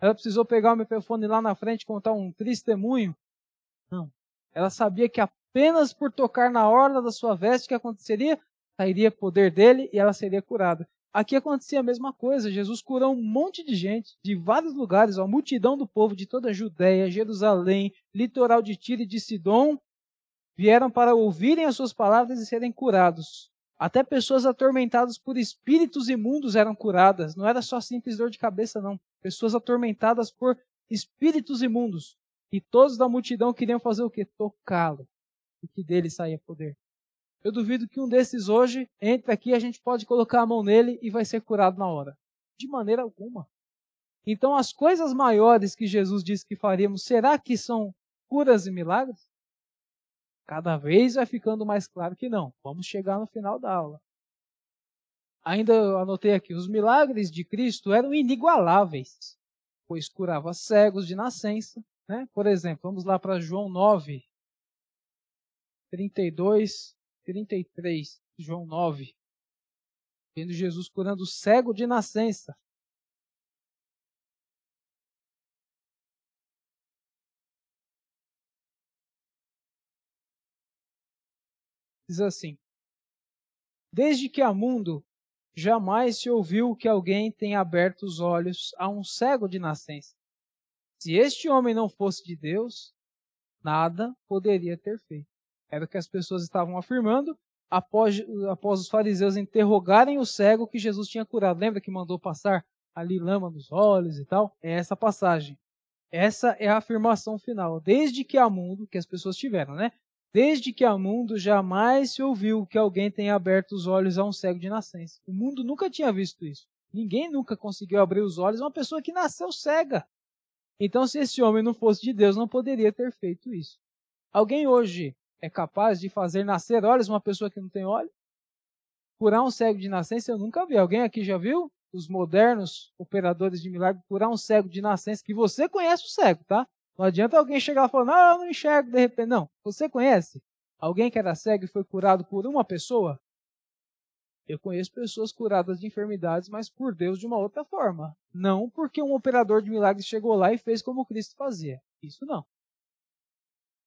Ela precisou pegar o microfone lá na frente e contar um testemunho? Não. Ela sabia que apenas por tocar na orla da sua veste, o que aconteceria? Sairia poder dele e ela seria curada. Aqui acontecia a mesma coisa. Jesus curou um monte de gente de vários lugares, a multidão do povo de toda a Judéia, Jerusalém, litoral de Tiro e de Sidom, vieram para ouvirem as suas palavras e serem curados. Até pessoas atormentadas por espíritos imundos eram curadas. Não era só simples dor de cabeça, não. Pessoas atormentadas por espíritos imundos. E todos da multidão queriam fazer o quê? Tocá-lo. E que dele saía poder. Eu duvido que um desses hoje entre aqui, a gente pode colocar a mão nele e vai ser curado na hora. De maneira alguma. Então, as coisas maiores que Jesus disse que faríamos, será que são curas e milagres? Cada vez vai ficando mais claro que não. Vamos chegar no final da aula. Ainda eu anotei aqui, os milagres de Cristo eram inigualáveis. pois curava cegos de nascença. Né? Por exemplo, vamos lá para João 9, 32, 33. João 9. Vendo Jesus curando o cego de nascença. Diz assim: Desde que há mundo, jamais se ouviu que alguém tenha aberto os olhos a um cego de nascença. Se este homem não fosse de Deus, nada poderia ter feito. Era o que as pessoas estavam afirmando após, após os fariseus interrogarem o cego que Jesus tinha curado. Lembra que mandou passar ali lama nos olhos e tal? É essa passagem. Essa é a afirmação final. Desde que há mundo, que as pessoas tiveram, né? Desde que há mundo, jamais se ouviu que alguém tenha aberto os olhos a um cego de nascença. O mundo nunca tinha visto isso. Ninguém nunca conseguiu abrir os olhos a uma pessoa que nasceu cega. Então, se esse homem não fosse de Deus, não poderia ter feito isso. Alguém hoje é capaz de fazer nascer olhos uma pessoa que não tem olho? Curar um cego de nascença eu nunca vi. Alguém aqui já viu? Os modernos operadores de milagre curar um cego de nascença, que você conhece o cego, tá? Não adianta alguém chegar e falar, não, eu não enxergo de repente. Não. Você conhece? Alguém que era cego e foi curado por uma pessoa? Eu conheço pessoas curadas de enfermidades, mas por Deus de uma outra forma. Não porque um operador de milagres chegou lá e fez como Cristo fazia. Isso não.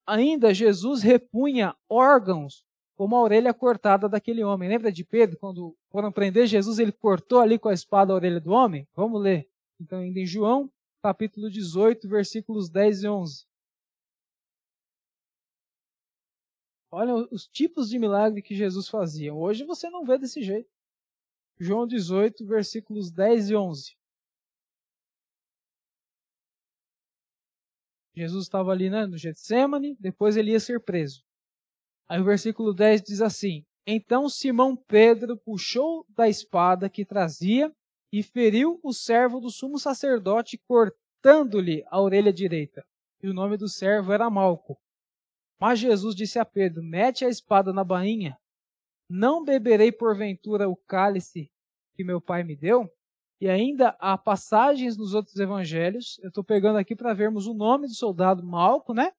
Ainda Jesus repunha órgãos, como a orelha cortada daquele homem. Lembra de Pedro, quando foram prender Jesus, ele cortou ali com a espada a orelha do homem? Vamos ler. Então, ainda em João, capítulo 18, versículos 10 e 11. Olha os tipos de milagre que Jesus fazia. Hoje você não vê desse jeito. João 18, versículos 10 e 11. Jesus estava ali né, no Getsemane, depois ele ia ser preso. Aí o versículo 10 diz assim: Então Simão Pedro puxou da espada que trazia e feriu o servo do sumo sacerdote, cortando-lhe a orelha direita. E o nome do servo era Malco. Mas Jesus disse a Pedro: Mete a espada na bainha. Não beberei porventura o cálice que meu pai me deu? E ainda há passagens nos outros evangelhos. Eu estou pegando aqui para vermos o nome do soldado Malco, né?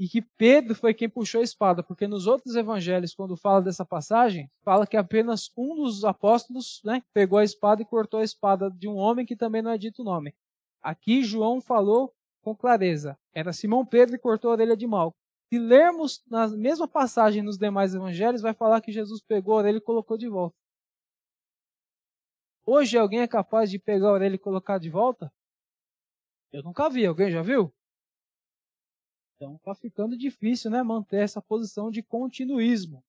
E que Pedro foi quem puxou a espada, porque nos outros evangelhos, quando fala dessa passagem, fala que apenas um dos apóstolos né, pegou a espada e cortou a espada de um homem que também não é dito o nome. Aqui João falou com clareza. Era Simão Pedro e cortou a orelha de Malco. Se lermos na mesma passagem nos demais evangelhos, vai falar que Jesus pegou a orelha e colocou de volta. Hoje alguém é capaz de pegar a orelha e colocar de volta? Eu nunca vi. Alguém já viu? Então está ficando difícil né, manter essa posição de continuismo.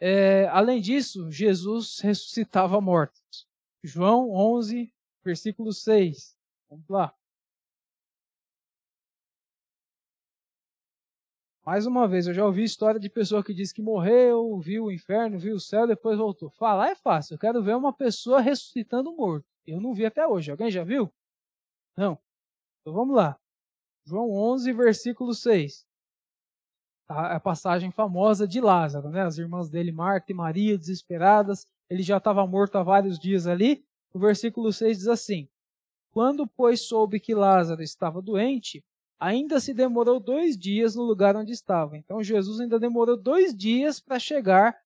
É, além disso, Jesus ressuscitava mortos. João 11, versículo 6. Vamos lá. Mais uma vez, eu já ouvi história de pessoa que diz que morreu, viu o inferno, viu o céu, depois voltou. Falar é fácil. Eu quero ver uma pessoa ressuscitando um morto. Eu não vi até hoje. Alguém já viu? Não. Então vamos lá. João 11, versículo 6. A passagem famosa de Lázaro, né? As irmãs dele, Marta e Maria, desesperadas. Ele já estava morto há vários dias ali. O versículo 6 diz assim: Quando, pois, soube que Lázaro estava doente, ainda se demorou dois dias no lugar onde estava. Então Jesus ainda demorou dois dias para chegar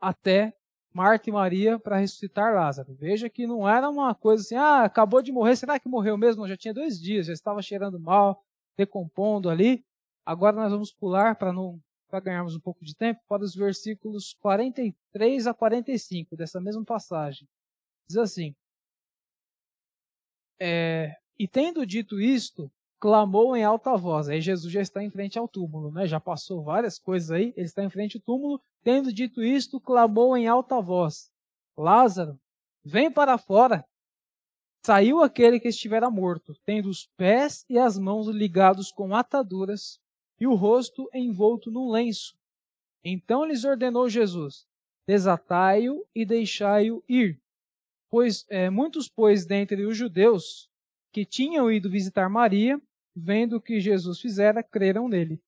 até Marta e Maria para ressuscitar Lázaro. Veja que não era uma coisa assim, ah, acabou de morrer, será que morreu mesmo? Já tinha dois dias, já estava cheirando mal, decompondo ali. Agora nós vamos pular para não para ganharmos um pouco de tempo para os versículos 43 a 45 dessa mesma passagem. Diz assim: é, E tendo dito isto, clamou em alta voz. Aí Jesus já está em frente ao túmulo, né? Já passou várias coisas aí, ele está em frente ao túmulo. Tendo dito isto, clamou em alta voz: Lázaro, vem para fora. Saiu aquele que estivera morto, tendo os pés e as mãos ligados com ataduras e o rosto envolto num lenço. Então lhes ordenou Jesus: Desatai-o e deixai-o ir. Pois é, muitos, pois, dentre os judeus que tinham ido visitar Maria, vendo o que Jesus fizera, creram nele.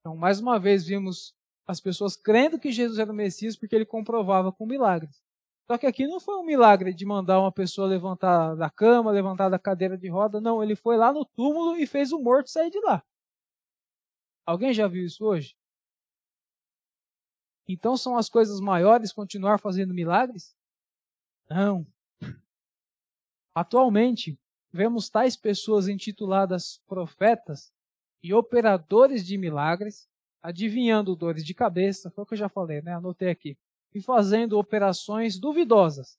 Então, mais uma vez, vimos as pessoas crendo que Jesus era o Messias porque ele comprovava com milagres. Só que aqui não foi um milagre de mandar uma pessoa levantar da cama, levantar da cadeira de roda, não. Ele foi lá no túmulo e fez o morto sair de lá. Alguém já viu isso hoje? Então são as coisas maiores continuar fazendo milagres? Não. Atualmente, vemos tais pessoas intituladas profetas e operadores de milagres, adivinhando dores de cabeça, foi o que eu já falei, né? Anotei aqui. E fazendo operações duvidosas,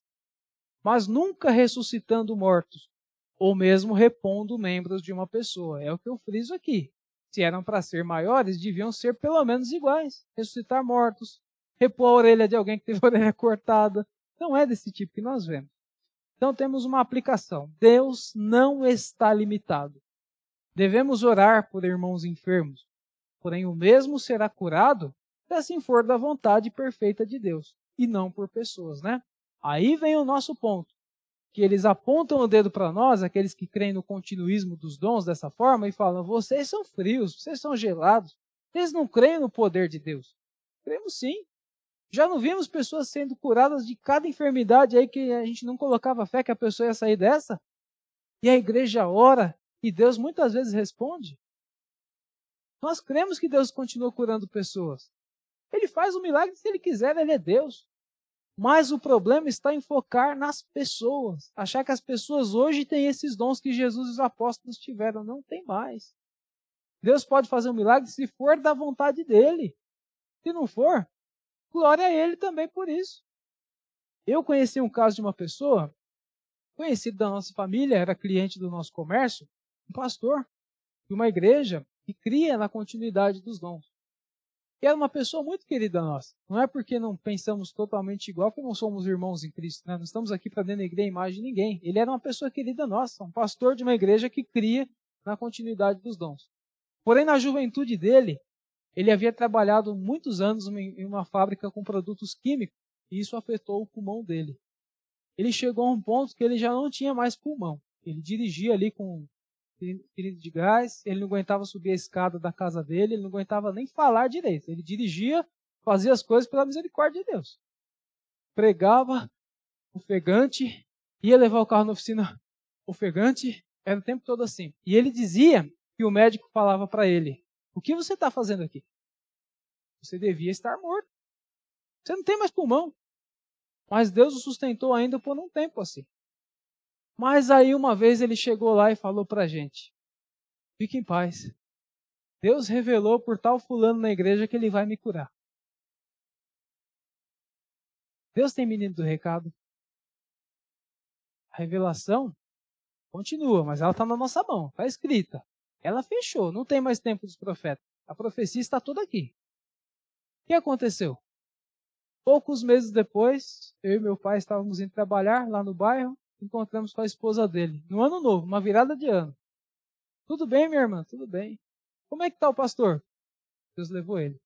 mas nunca ressuscitando mortos, ou mesmo repondo membros de uma pessoa. É o que eu friso aqui. Se eram para ser maiores, deviam ser pelo menos iguais. Ressuscitar mortos, repor a orelha de alguém que teve a orelha cortada. Não é desse tipo que nós vemos. Então temos uma aplicação. Deus não está limitado. Devemos orar por irmãos enfermos, porém o mesmo será curado se assim for da vontade perfeita de Deus, e não por pessoas, né? Aí vem o nosso ponto, que eles apontam o dedo para nós, aqueles que creem no continuismo dos dons dessa forma, e falam: vocês são frios, vocês são gelados, vocês não creem no poder de Deus. Cremos sim. Já não vimos pessoas sendo curadas de cada enfermidade aí que a gente não colocava fé que a pessoa ia sair dessa? E a igreja ora e Deus muitas vezes responde. Nós cremos que Deus continua curando pessoas. Ele faz o milagre se ele quiser, ele é Deus. Mas o problema está em focar nas pessoas. Achar que as pessoas hoje têm esses dons que Jesus e os apóstolos tiveram. Não tem mais. Deus pode fazer um milagre se for da vontade dele. Se não for, Glória a Ele também por isso. Eu conheci um caso de uma pessoa, conhecido da nossa família, era cliente do nosso comércio, um pastor de uma igreja que cria na continuidade dos dons. E era uma pessoa muito querida nossa. Não é porque não pensamos totalmente igual que não somos irmãos em Cristo. Né? Não estamos aqui para denegrir a imagem de ninguém. Ele era uma pessoa querida nossa, um pastor de uma igreja que cria na continuidade dos dons. Porém, na juventude dele, ele havia trabalhado muitos anos em uma fábrica com produtos químicos e isso afetou o pulmão dele. Ele chegou a um ponto que ele já não tinha mais pulmão. Ele dirigia ali com cilindro de gás, ele não aguentava subir a escada da casa dele, ele não aguentava nem falar direito. Ele dirigia, fazia as coisas pela misericórdia de Deus. Pregava, ofegante, ia levar o carro na oficina ofegante, era o tempo todo assim. E ele dizia que o médico falava para ele: o que você está fazendo aqui? Você devia estar morto. Você não tem mais pulmão. Mas Deus o sustentou ainda por um tempo assim. Mas aí uma vez ele chegou lá e falou para a gente: fique em paz. Deus revelou por tal fulano na igreja que ele vai me curar. Deus tem menino do recado. A revelação continua, mas ela está na nossa mão, está escrita. Ela fechou, não tem mais tempo dos profetas. A profecia está toda aqui. O que aconteceu? Poucos meses depois, eu e meu pai estávamos indo trabalhar lá no bairro, encontramos com a esposa dele, no ano novo, uma virada de ano. Tudo bem, minha irmã? Tudo bem. Como é que está o pastor? Deus levou ele.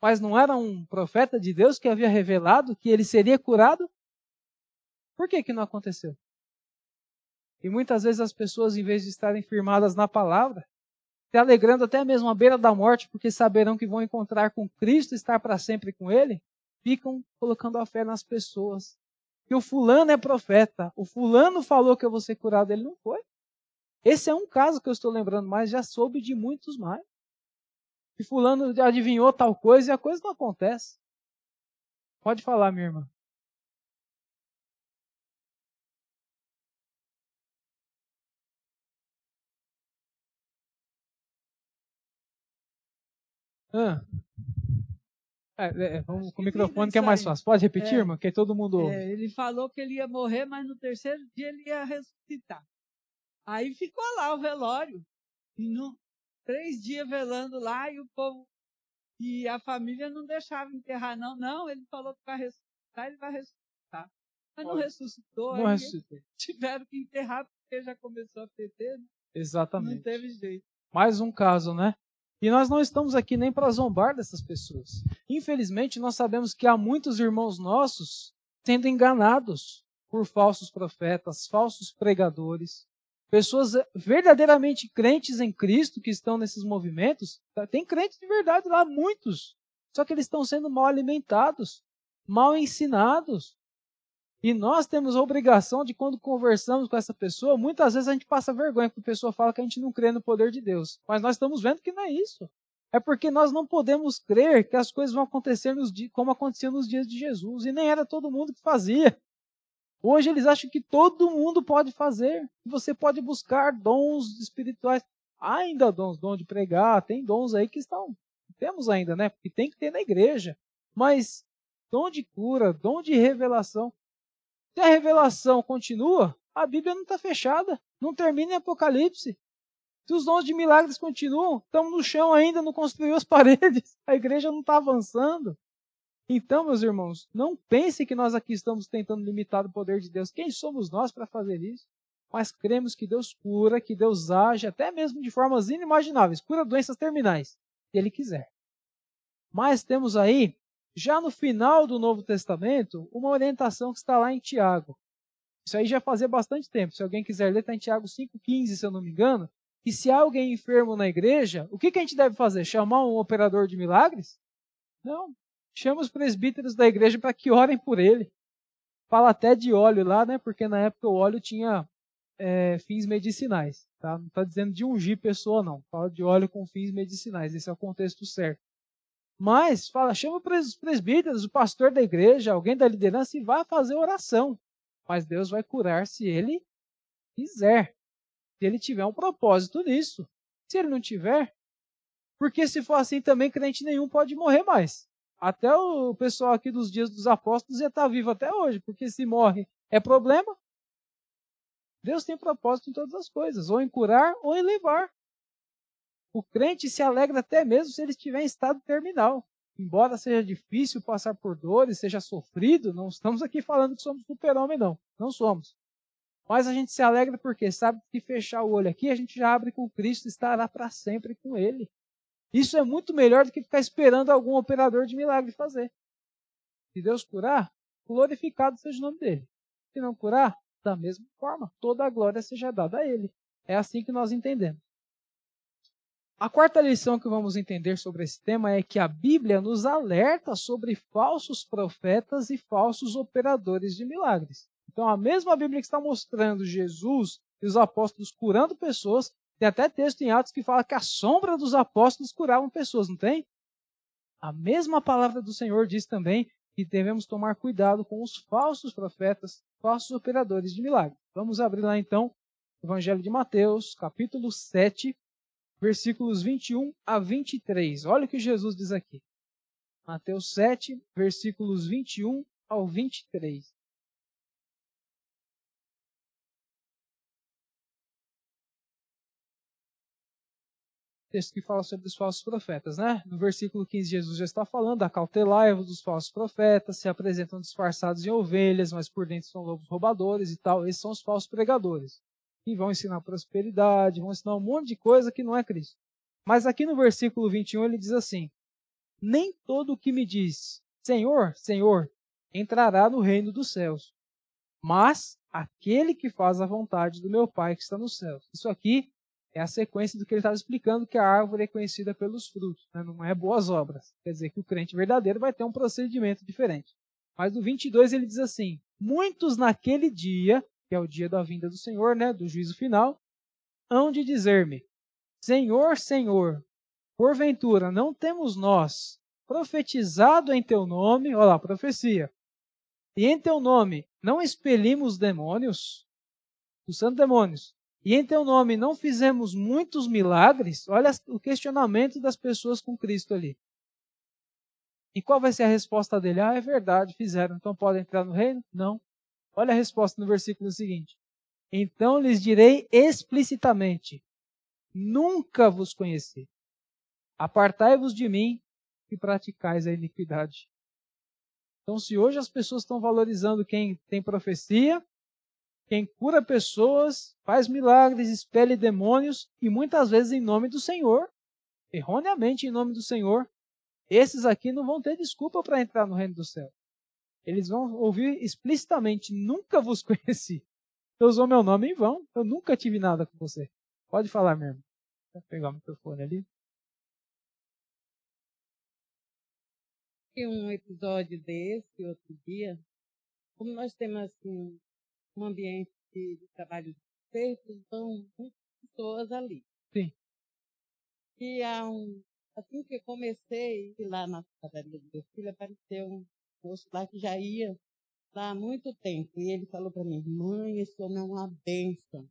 Mas não era um profeta de Deus que havia revelado que ele seria curado? Por que que não aconteceu? E muitas vezes as pessoas, em vez de estarem firmadas na palavra, se alegrando até mesmo à beira da morte, porque saberão que vão encontrar com Cristo, estar para sempre com Ele, ficam colocando a fé nas pessoas. Que o fulano é profeta, o fulano falou que eu vou ser curado, ele não foi. Esse é um caso que eu estou lembrando, mas já soube de muitos mais. E fulano adivinhou tal coisa e a coisa não acontece. Pode falar, minha irmã. Ah. É, é, vamos com o microfone que é mais fácil. Pode repetir, é, irmão? Que todo mundo. É, ele falou que ele ia morrer, mas no terceiro dia ele ia ressuscitar. Aí ficou lá o velório. E no, três dias velando lá e o povo. E a família não deixava enterrar, não. Não, ele falou que vai ressuscitar, ele vai ressuscitar. Mas não ressuscitou. Não ressuscitou. Tiveram que enterrar porque já começou a perder. Né? Exatamente. Não teve jeito. Mais um caso, né? E nós não estamos aqui nem para zombar dessas pessoas. Infelizmente, nós sabemos que há muitos irmãos nossos sendo enganados por falsos profetas, falsos pregadores, pessoas verdadeiramente crentes em Cristo que estão nesses movimentos. Tem crentes de verdade lá, muitos. Só que eles estão sendo mal alimentados, mal ensinados. E nós temos a obrigação de, quando conversamos com essa pessoa, muitas vezes a gente passa vergonha, porque a pessoa fala que a gente não crê no poder de Deus. Mas nós estamos vendo que não é isso. É porque nós não podemos crer que as coisas vão acontecer nos dias, como aconteciam nos dias de Jesus. E nem era todo mundo que fazia. Hoje eles acham que todo mundo pode fazer. Você pode buscar dons espirituais. Há ainda dons, dom de pregar, tem dons aí que estão. Temos ainda, né? Porque tem que ter na igreja. Mas dom de cura, dom de revelação. A revelação continua, a Bíblia não está fechada. Não termina em Apocalipse. Se os dons de milagres continuam, estamos no chão ainda, não construiu as paredes. A igreja não está avançando. Então, meus irmãos, não pense que nós aqui estamos tentando limitar o poder de Deus. Quem somos nós para fazer isso? Mas cremos que Deus cura, que Deus age, até mesmo de formas inimagináveis, cura doenças terminais, se Ele quiser. Mas temos aí, já no final do Novo Testamento, uma orientação que está lá em Tiago. Isso aí já fazia bastante tempo. Se alguém quiser ler, está em Tiago 5,15, se eu não me engano. E se há alguém enfermo na igreja, o que, que a gente deve fazer? Chamar um operador de milagres? Não chama os presbíteros da igreja para que orem por ele. Fala até de óleo lá, né? Porque na época o óleo tinha é, fins medicinais. Tá? Não está dizendo de ungir pessoa, não. Fala de óleo com fins medicinais. Esse é o contexto certo. Mas fala, chama os presbíteros, o pastor da igreja, alguém da liderança e vai fazer oração. Mas Deus vai curar se ele quiser. Se ele tiver um propósito nisso. Se ele não tiver, porque se for assim também, crente nenhum pode morrer mais até o pessoal aqui dos dias dos apóstolos ia estar vivo até hoje, porque se morre é problema. Deus tem propósito em todas as coisas, ou em curar ou em levar. O crente se alegra até mesmo se ele estiver em estado terminal. Embora seja difícil passar por dores, seja sofrido, não estamos aqui falando que somos super-homem, não. Não somos. Mas a gente se alegra porque sabe que fechar o olho aqui, a gente já abre com Cristo e estará para sempre com Ele. Isso é muito melhor do que ficar esperando algum operador de milagre fazer. Se Deus curar, glorificado seja o nome dele. Se não curar, da mesma forma, toda a glória seja dada a ele. É assim que nós entendemos. A quarta lição que vamos entender sobre esse tema é que a Bíblia nos alerta sobre falsos profetas e falsos operadores de milagres. Então, a mesma Bíblia que está mostrando Jesus e os apóstolos curando pessoas, tem até texto em Atos que fala que a sombra dos apóstolos curavam pessoas, não tem? A mesma palavra do Senhor diz também que devemos tomar cuidado com os falsos profetas, falsos operadores de milagres. Vamos abrir lá então o Evangelho de Mateus, capítulo 7, versículos 21 a 23. Olha o que Jesus diz aqui. Mateus 7, versículos 21 ao 23. texto que fala sobre os falsos profetas, né? No versículo 15, Jesus já está falando, acautelai-vos dos falsos profetas, se apresentam disfarçados em ovelhas, mas por dentro são lobos roubadores e tal. Esses são os falsos pregadores. Que vão ensinar prosperidade, vão ensinar um monte de coisa que não é Cristo. Mas aqui no versículo 21 ele diz assim: Nem todo o que me diz, Senhor, Senhor, entrará no reino dos céus, mas aquele que faz a vontade do meu Pai que está nos céus. Isso aqui é a sequência do que ele estava explicando que a árvore é conhecida pelos frutos, né? não é boas obras. Quer dizer que o crente verdadeiro vai ter um procedimento diferente. Mas no 22 ele diz assim: Muitos naquele dia, que é o dia da vinda do Senhor, né, do juízo final, hão de dizer-me: Senhor, Senhor, porventura não temos nós profetizado em teu nome, olha lá, profecia, e em teu nome não expelimos demônios, os santos demônios, e em teu nome não fizemos muitos milagres, olha o questionamento das pessoas com Cristo ali. E qual vai ser a resposta dele? Ah, é verdade, fizeram, então podem entrar no reino? Não. Olha a resposta no versículo seguinte. Então lhes direi explicitamente: Nunca vos conheci. Apartai-vos de mim e praticais a iniquidade. Então, se hoje as pessoas estão valorizando quem tem profecia, quem cura pessoas, faz milagres, expele demônios e muitas vezes em nome do Senhor, erroneamente em nome do Senhor, esses aqui não vão ter desculpa para entrar no reino do céu. Eles vão ouvir explicitamente: nunca vos conheci. Eu usou meu nome em vão, eu nunca tive nada com você. Pode falar mesmo. Vou pegar o microfone ali. um episódio desse, outro dia, como nós temos assim, um ambiente de, trabalho feito, então muitas pessoas ali. Sim. E um, assim que eu comecei lá na padaria do meu filho, apareceu um moço lá que já ia lá há muito tempo. E ele falou para mim, mãe, esse homem é uma bênção.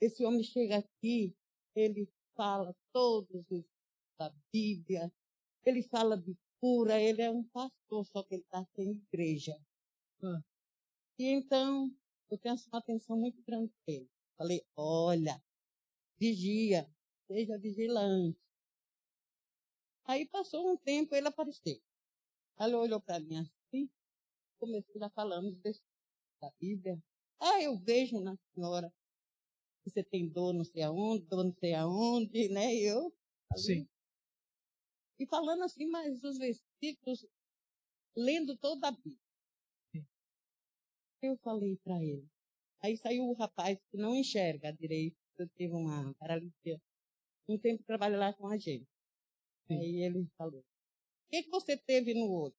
Esse homem chega aqui, ele fala todos os da Bíblia, ele fala de cura, ele é um pastor, só que ele está sem igreja. Ah. E então, eu tenho uma atenção muito grande para ele. Falei, olha, vigia, seja vigilante. Aí passou um tempo, ele apareceu. Ele olhou para mim assim, comecei a falando da Bíblia. Ah, eu vejo na senhora que você tem dor não sei aonde, dor não sei aonde, né? E eu. Sim. E falando assim, mas os versículos, lendo toda a Bíblia. Sim. Eu falei para ele. Aí saiu o rapaz que não enxerga direito, teve uma paralisia. Um tempo trabalha lá com a gente. Sim. Aí ele falou: O que, que você teve no olho?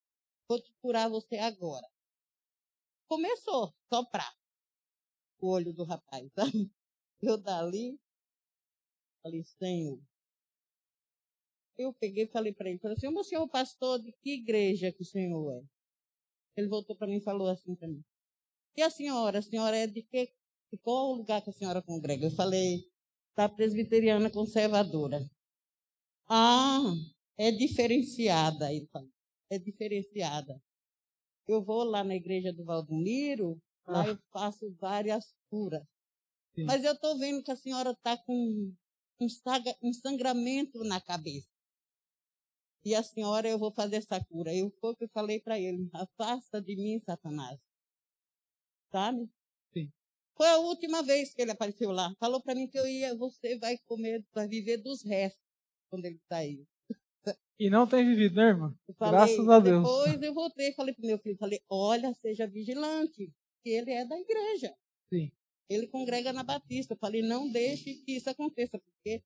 Vou te curar você agora. Começou soprar o olho do rapaz. Sabe? Eu dali, falei, Senhor. Eu peguei e falei para ele, falei assim, o senhor é o pastor de que igreja que o senhor é? Ele voltou para mim e falou assim para mim. E a senhora? A senhora é de que? De qual lugar que a senhora congrega? Eu falei, da presbiteriana conservadora. Ah, é diferenciada, falou. É diferenciada. Eu vou lá na igreja do Valdomiro, lá ah. eu faço várias curas. Sim. Mas eu estou vendo que a senhora está com um sangramento na cabeça. E a senhora, eu vou fazer essa cura. Eu foi que eu falei para ele, afasta de mim, Satanás. Sabe? Sim. Foi a última vez que ele apareceu lá. Falou para mim que eu ia, você vai comer, vai viver dos restos quando ele saiu. E não tem vivido, né, irmã? Falei, Graças a Deus. Depois eu voltei, falei pro meu filho, falei, olha, seja vigilante, que ele é da igreja. Sim. Ele congrega na Batista. Eu falei, não deixe que isso aconteça, porque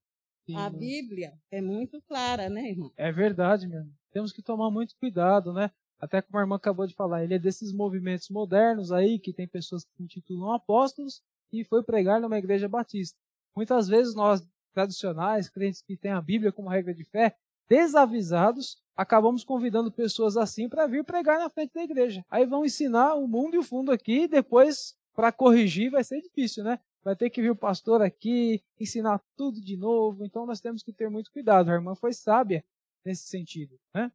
Sim, a Bíblia é muito clara, né, irmão? É verdade, mesmo. Temos que tomar muito cuidado, né? Até como a irmã acabou de falar, ele é desses movimentos modernos aí, que tem pessoas que se intitulam apóstolos e foi pregar numa igreja batista. Muitas vezes nós, tradicionais, crentes que têm a Bíblia como regra de fé, desavisados, acabamos convidando pessoas assim para vir pregar na frente da igreja. Aí vão ensinar o mundo e o fundo aqui, e depois, para corrigir, vai ser difícil, né? Vai ter que vir o pastor aqui, ensinar tudo de novo. Então nós temos que ter muito cuidado. A irmã foi sábia nesse sentido, né?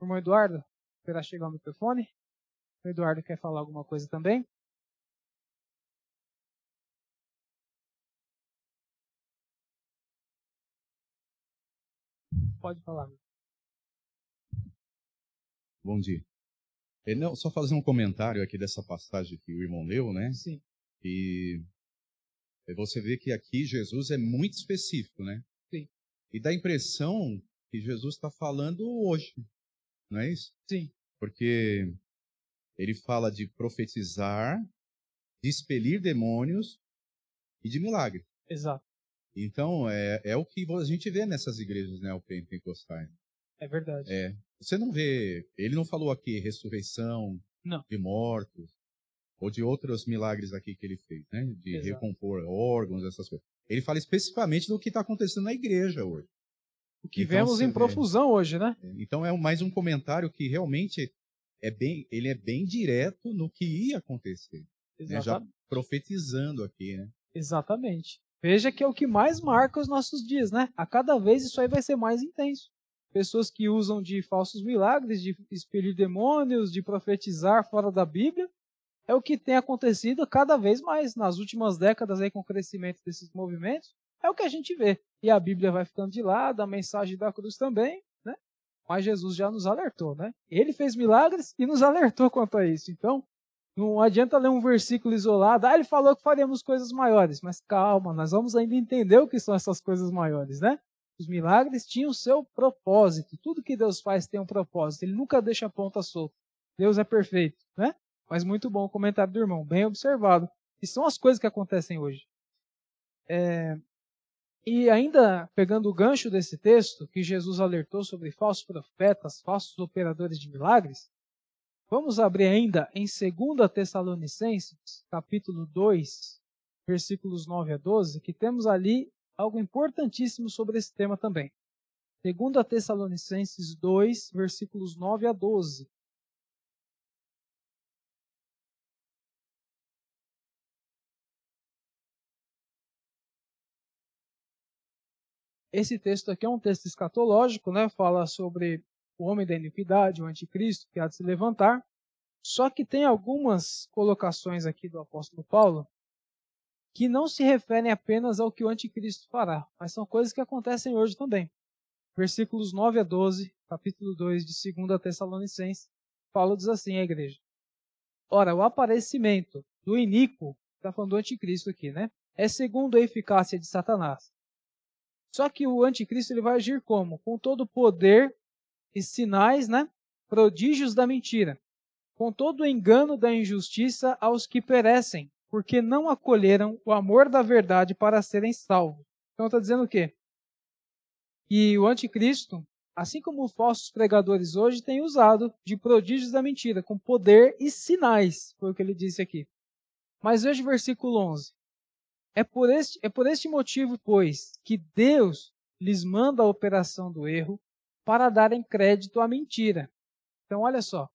Irmão Eduardo, esperar chegar o microfone. O Eduardo quer falar alguma coisa também? Pode falar. Bom dia. É, não, só fazer um comentário aqui dessa passagem que o irmão leu, né? Sim. E você vê que aqui Jesus é muito específico, né? Sim. E dá a impressão que Jesus está falando hoje, não é isso? Sim. Porque ele fala de profetizar, de expelir demônios e de milagre. Exato. Então, é, é o que a gente vê nessas igrejas né, pentecostais. É verdade. É. Você não vê, ele não falou aqui ressurreição não. de mortos, ou de outros milagres aqui que ele fez, né? De Exato. recompor órgãos, essas coisas. Ele fala especificamente do que está acontecendo na igreja hoje. O que então, vemos em profusão vê. hoje, né? É, então é mais um comentário que realmente é bem, ele é bem direto no que ia acontecer. Né? Já profetizando aqui, né? Exatamente. Veja que é o que mais marca os nossos dias, né? A cada vez isso aí vai ser mais intenso. Pessoas que usam de falsos milagres, de expelir demônios, de profetizar fora da Bíblia, é o que tem acontecido cada vez mais nas últimas décadas aí com o crescimento desses movimentos. É o que a gente vê. E a Bíblia vai ficando de lado, a mensagem da cruz também, né? Mas Jesus já nos alertou, né? Ele fez milagres e nos alertou quanto a isso. Então, não adianta ler um versículo isolado. Ah, ele falou que faremos coisas maiores. Mas calma, nós vamos ainda entender o que são essas coisas maiores, né? Os milagres tinham seu propósito. Tudo que Deus faz tem um propósito. Ele nunca deixa a ponta solta. Deus é perfeito, né? Mas muito bom o comentário do irmão, bem observado. E são as coisas que acontecem hoje. É... E ainda pegando o gancho desse texto, que Jesus alertou sobre falsos profetas, falsos operadores de milagres, vamos abrir ainda em 2 Tessalonicenses, capítulo 2, versículos 9 a 12, que temos ali algo importantíssimo sobre esse tema também. 2 Tessalonicenses 2, versículos 9 a 12. Esse texto aqui é um texto escatológico, né? Fala sobre o homem da iniquidade, o anticristo que há de se levantar. Só que tem algumas colocações aqui do apóstolo Paulo que não se referem apenas ao que o anticristo fará, mas são coisas que acontecem hoje também. Versículos 9 a 12, capítulo 2 de 2 Tessalonicenses, Paulo diz assim à igreja: Ora, o aparecimento do iníquo, está falando do anticristo aqui, né? É segundo a eficácia de Satanás só que o anticristo ele vai agir como? Com todo o poder e sinais, né? Prodígios da mentira. Com todo o engano da injustiça aos que perecem, porque não acolheram o amor da verdade para serem salvos. Então está dizendo o quê? E o anticristo, assim como os falsos pregadores hoje, têm usado de prodígios da mentira, com poder e sinais, foi o que ele disse aqui. Mas veja o versículo 11. É por, este, é por este motivo, pois, que Deus lhes manda a operação do erro para darem crédito à mentira. Então, olha só.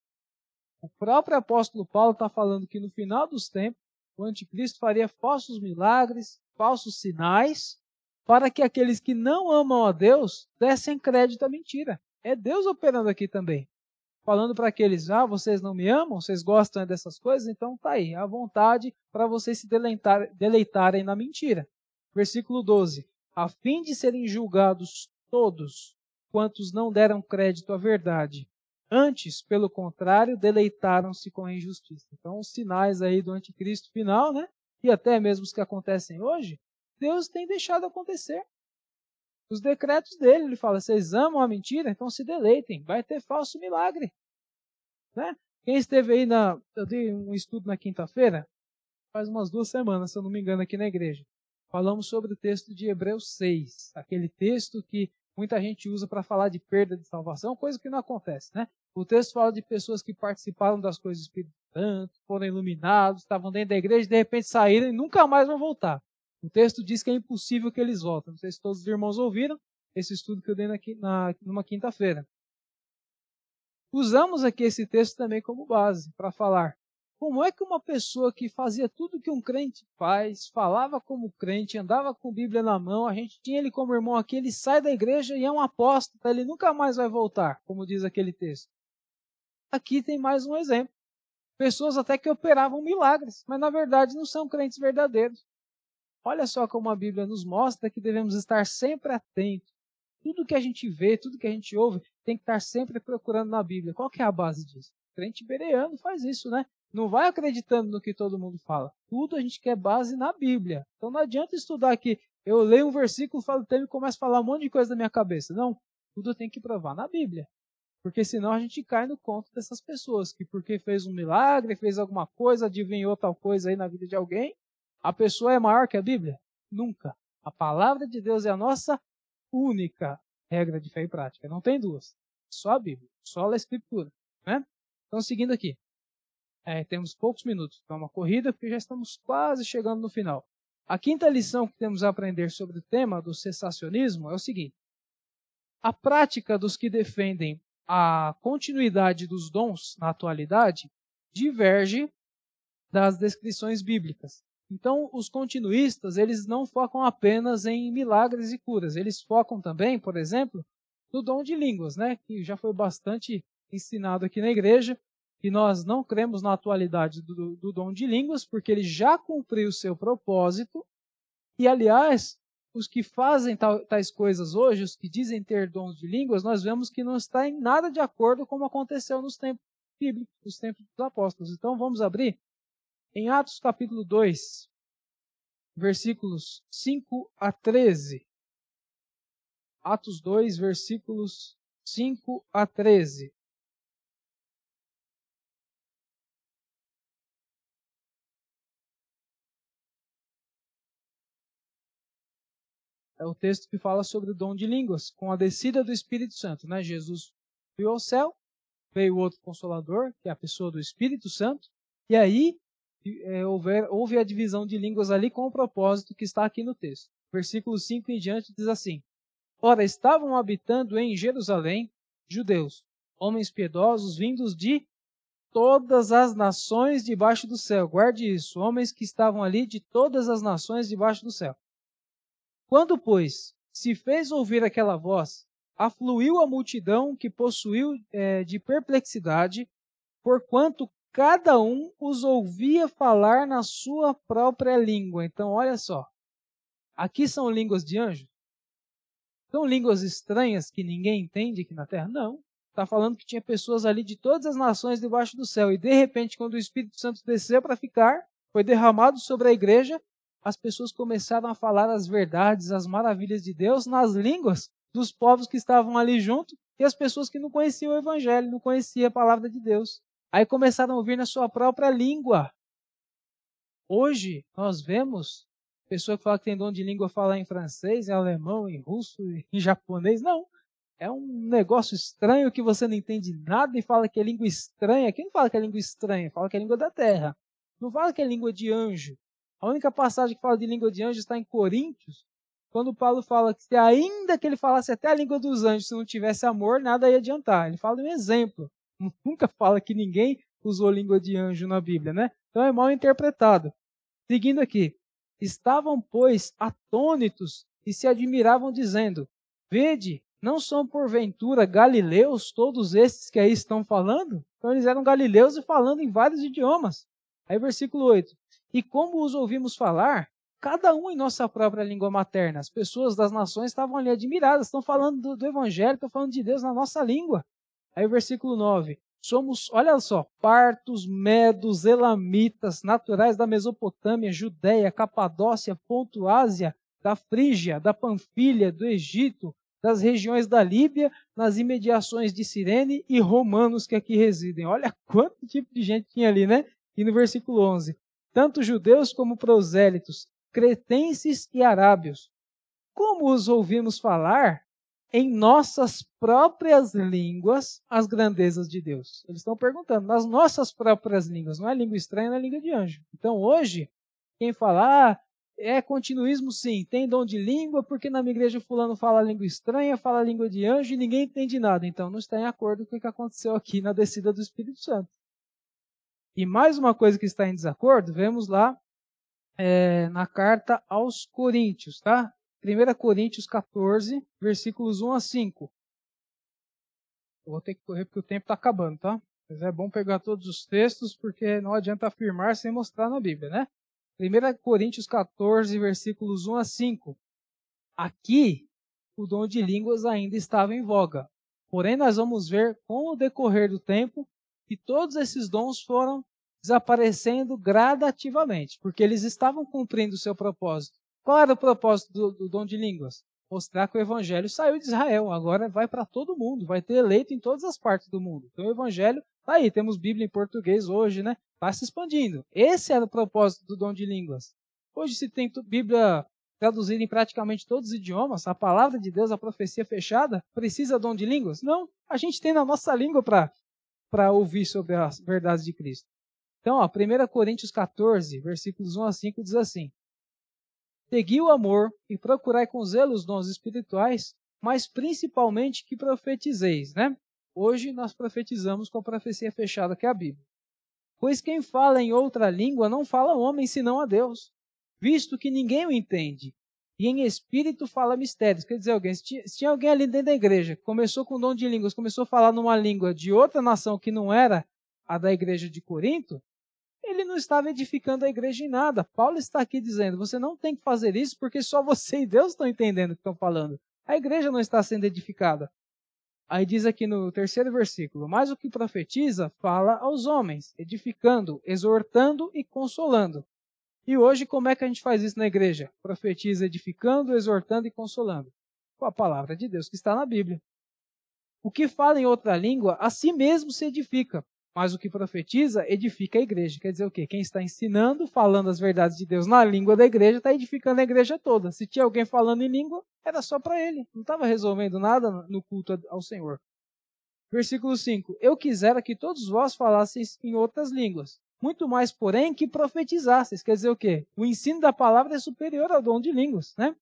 O próprio apóstolo Paulo está falando que no final dos tempos, o anticristo faria falsos milagres, falsos sinais, para que aqueles que não amam a Deus dessem crédito à mentira. É Deus operando aqui também falando para aqueles, ah, vocês não me amam, vocês gostam dessas coisas, então tá aí, à vontade para vocês se deleitar, deleitarem na mentira. Versículo 12: a fim de serem julgados todos quantos não deram crédito à verdade. Antes, pelo contrário, deleitaram-se com a injustiça. Então, os sinais aí do anticristo final, né? E até mesmo os que acontecem hoje, Deus tem deixado acontecer. Os decretos dele, ele fala: vocês amam a mentira, então se deleitem, vai ter falso milagre. Né? Quem esteve aí na. Eu dei um estudo na quinta-feira, faz umas duas semanas, se eu não me engano, aqui na igreja. Falamos sobre o texto de Hebreus 6, aquele texto que muita gente usa para falar de perda de salvação, coisa que não acontece, né? O texto fala de pessoas que participaram das coisas do Espírito Santo, foram iluminados, estavam dentro da igreja, de repente saíram e nunca mais vão voltar. O texto diz que é impossível que eles voltem. Não sei se todos os irmãos ouviram esse estudo que eu dei na, na, numa quinta-feira. Usamos aqui esse texto também como base para falar como é que uma pessoa que fazia tudo que um crente faz, falava como crente, andava com Bíblia na mão, a gente tinha ele como irmão aqui, ele sai da igreja e é um apóstolo, ele nunca mais vai voltar, como diz aquele texto. Aqui tem mais um exemplo. Pessoas até que operavam milagres, mas na verdade não são crentes verdadeiros. Olha só como a Bíblia nos mostra que devemos estar sempre atentos. Tudo que a gente vê, tudo que a gente ouve, tem que estar sempre procurando na Bíblia. Qual que é a base disso? Crente bereano faz isso, né? Não vai acreditando no que todo mundo fala. Tudo a gente quer base na Bíblia. Então não adianta estudar aqui. Eu leio um versículo, falo o tema e começo a falar um monte de coisa na minha cabeça. Não. Tudo tem que provar na Bíblia. Porque senão a gente cai no conto dessas pessoas que porque fez um milagre, fez alguma coisa, adivinhou tal coisa aí na vida de alguém, a pessoa é maior que a Bíblia? Nunca. A palavra de Deus é a nossa única regra de fé e prática. Não tem duas. Só a Bíblia. Só a Escritura. Né? Então, seguindo aqui. É, temos poucos minutos para uma corrida, porque já estamos quase chegando no final. A quinta lição que temos a aprender sobre o tema do cessacionismo é o seguinte: a prática dos que defendem a continuidade dos dons na atualidade diverge das descrições bíblicas. Então, os continuistas, eles não focam apenas em milagres e curas, eles focam também, por exemplo, no dom de línguas, né, que já foi bastante ensinado aqui na igreja, e nós não cremos na atualidade do, do dom de línguas, porque ele já cumpriu o seu propósito, e aliás, os que fazem tais coisas hoje, os que dizem ter dons de línguas, nós vemos que não está em nada de acordo com como aconteceu nos tempos bíblicos, nos tempos dos apóstolos. Então vamos abrir em Atos capítulo 2, versículos 5 a 13. Atos 2, versículos 5 a 13. É o texto que fala sobre o dom de línguas, com a descida do Espírito Santo. Né? Jesus subiu ao céu, veio outro consolador, que é a pessoa do Espírito Santo, e aí é, houve, a divisão de línguas ali com o propósito que está aqui no texto. Versículo 5 em diante diz assim: Ora, estavam habitando em Jerusalém judeus, homens piedosos vindos de todas as nações debaixo do céu. Guarde isso, homens que estavam ali de todas as nações debaixo do céu. Quando, pois, se fez ouvir aquela voz, afluiu a multidão que possuiu é, de perplexidade, porquanto cada um os ouvia falar na sua própria língua. Então, olha só. Aqui são línguas de anjos? São línguas estranhas que ninguém entende aqui na terra? Não. Está falando que tinha pessoas ali de todas as nações debaixo do céu. E de repente, quando o Espírito Santo desceu para ficar, foi derramado sobre a igreja, as pessoas começaram a falar as verdades, as maravilhas de Deus nas línguas dos povos que estavam ali junto e as pessoas que não conheciam o Evangelho, não conheciam a palavra de Deus. Aí começaram a ouvir na sua própria língua. Hoje nós vemos pessoa que fala que tem dom de língua falar em francês, em alemão, em russo, em japonês. Não. É um negócio estranho que você não entende nada e fala que é língua estranha. Quem fala que é língua estranha? Fala que é língua da terra. Não fala que é língua de anjo. A única passagem que fala de língua de anjos está em Coríntios, quando Paulo fala que ainda que ele falasse até a língua dos anjos, se não tivesse amor, nada ia adiantar. Ele fala um exemplo. Nunca fala que ninguém usou língua de anjo na Bíblia, né? Então é mal interpretado. Seguindo aqui. Estavam, pois, atônitos e se admiravam, dizendo: Vede, não são porventura galileus todos esses que aí estão falando? Então eles eram galileus e falando em vários idiomas. Aí versículo 8. E como os ouvimos falar, cada um em nossa própria língua materna. As pessoas das nações estavam ali admiradas, estão falando do, do Evangelho, estão falando de Deus na nossa língua. Aí o versículo 9. Somos, olha só, partos, medos, elamitas, naturais da Mesopotâmia, Judéia, Capadócia, Ponto Ásia, da Frígia, da Panfilha, do Egito, das regiões da Líbia, nas imediações de Cirene e romanos que aqui residem. Olha quanto tipo de gente tinha ali, né? E no versículo 11 tanto judeus como prosélitos, cretenses e arábios. Como os ouvimos falar em nossas próprias línguas as grandezas de Deus? Eles estão perguntando, nas nossas próprias línguas, não é língua estranha, não é língua de anjo. Então hoje, quem falar, ah, é continuismo sim, tem dom de língua, porque na minha igreja fulano fala língua estranha, fala língua de anjo e ninguém entende nada. Então não está em acordo com o que aconteceu aqui na descida do Espírito Santo. E mais uma coisa que está em desacordo, vemos lá é, na carta aos Coríntios, tá? 1 Coríntios 14, versículos 1 a 5. Eu vou ter que correr porque o tempo está acabando, tá? Mas é bom pegar todos os textos porque não adianta afirmar sem mostrar na Bíblia, né? 1 Coríntios 14, versículos 1 a 5. Aqui, o dom de línguas ainda estava em voga. Porém, nós vamos ver com o decorrer do tempo que todos esses dons foram desaparecendo gradativamente, porque eles estavam cumprindo o seu propósito. Qual era o propósito do, do dom de línguas? Mostrar que o evangelho saiu de Israel, agora vai para todo mundo, vai ter eleito em todas as partes do mundo. Então o evangelho está aí, temos Bíblia em português hoje, né? Está se expandindo. Esse era o propósito do dom de línguas. Hoje se tem Bíblia traduzida em praticamente todos os idiomas, a palavra de Deus, a profecia fechada, precisa dom de línguas? Não, a gente tem na nossa língua para para ouvir sobre as verdades de Cristo. Então, ó, 1 Coríntios 14, versículos 1 a 5 diz assim: Segui o amor e procurai com zelo os dons espirituais, mas principalmente que profetizeis, né? Hoje nós profetizamos com a profecia fechada que é a Bíblia. Pois quem fala em outra língua não fala homem senão a Deus, visto que ninguém o entende, e em espírito fala mistérios. Quer dizer, alguém, se tinha, se tinha alguém ali dentro da igreja, começou com dom de línguas, começou a falar numa língua de outra nação que não era a da igreja de Corinto, ele não estava edificando a igreja em nada. Paulo está aqui dizendo: você não tem que fazer isso porque só você e Deus estão entendendo o que estão falando. A igreja não está sendo edificada. Aí diz aqui no terceiro versículo: Mas o que profetiza fala aos homens, edificando, exortando e consolando, e hoje, como é que a gente faz isso na igreja? Profetiza edificando, exortando e consolando. Com a palavra de Deus que está na Bíblia. O que fala em outra língua, a si mesmo se edifica, Mas o que profetiza edifica a igreja. Quer dizer o quê? Quem está ensinando, falando as verdades de Deus na língua da igreja, está edificando a igreja toda. Se tinha alguém falando em língua, era só para ele. Não estava resolvendo nada no culto ao Senhor. Versículo 5: Eu quisera que todos vós falasseis em outras línguas. Muito mais, porém, que profetizasseis. Quer dizer o quê? O ensino da palavra é superior ao dom de línguas, né?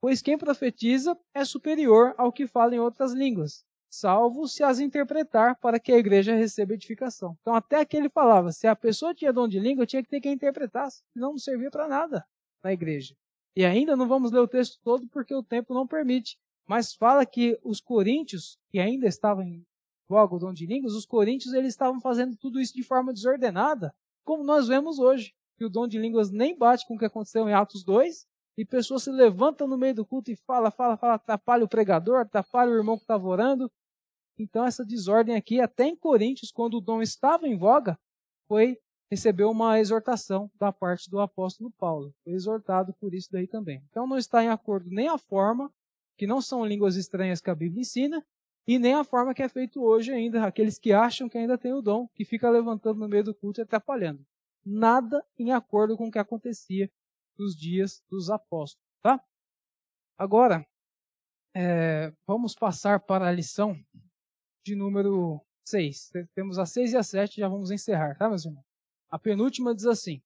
Pois quem profetiza é superior ao que fala em outras línguas salvo se as interpretar para que a igreja receba edificação. Então, até aqui ele falava: se a pessoa tinha dom de língua, tinha que ter quem interpretasse, senão não servia para nada na igreja. E ainda não vamos ler o texto todo porque o tempo não permite, mas fala que os coríntios, que ainda estavam em o dom de línguas, os coríntios eles estavam fazendo tudo isso de forma desordenada, como nós vemos hoje, que o dom de línguas nem bate com o que aconteceu em Atos 2, e pessoas se levantam no meio do culto e fala, fala, fala, atrapalha o pregador, atrapalha o irmão que estava orando, então essa desordem aqui, até em Coríntios, quando o dom estava em voga, foi recebeu uma exortação da parte do apóstolo Paulo. Foi exortado por isso daí também. Então não está em acordo nem a forma, que não são línguas estranhas que a Bíblia ensina, e nem a forma que é feito hoje ainda, aqueles que acham que ainda tem o dom, que fica levantando no meio do culto e atrapalhando. Nada em acordo com o que acontecia nos dias dos apóstolos, tá? Agora, é, vamos passar para a lição de número 6. Temos a 6 e a 7, já vamos encerrar, tá, meus irmãos? A penúltima diz assim: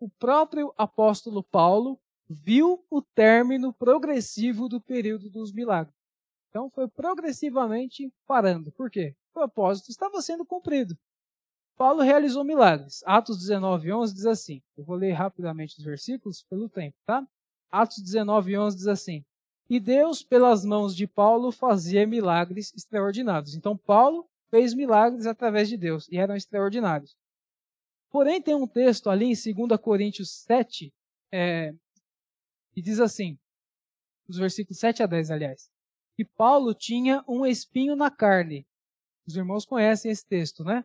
O próprio apóstolo Paulo viu o término progressivo do período dos milagres. Então foi progressivamente parando. Por quê? O propósito estava sendo cumprido. Paulo realizou milagres. Atos 19, 11 diz assim. Eu vou ler rapidamente os versículos pelo tempo, tá? Atos 19, 11 diz assim. E Deus, pelas mãos de Paulo, fazia milagres extraordinários. Então, Paulo fez milagres através de Deus e eram extraordinários. Porém, tem um texto ali em 2 Coríntios 7, é, que diz assim, nos versículos 7 a 10, aliás, que Paulo tinha um espinho na carne. Os irmãos conhecem esse texto, né?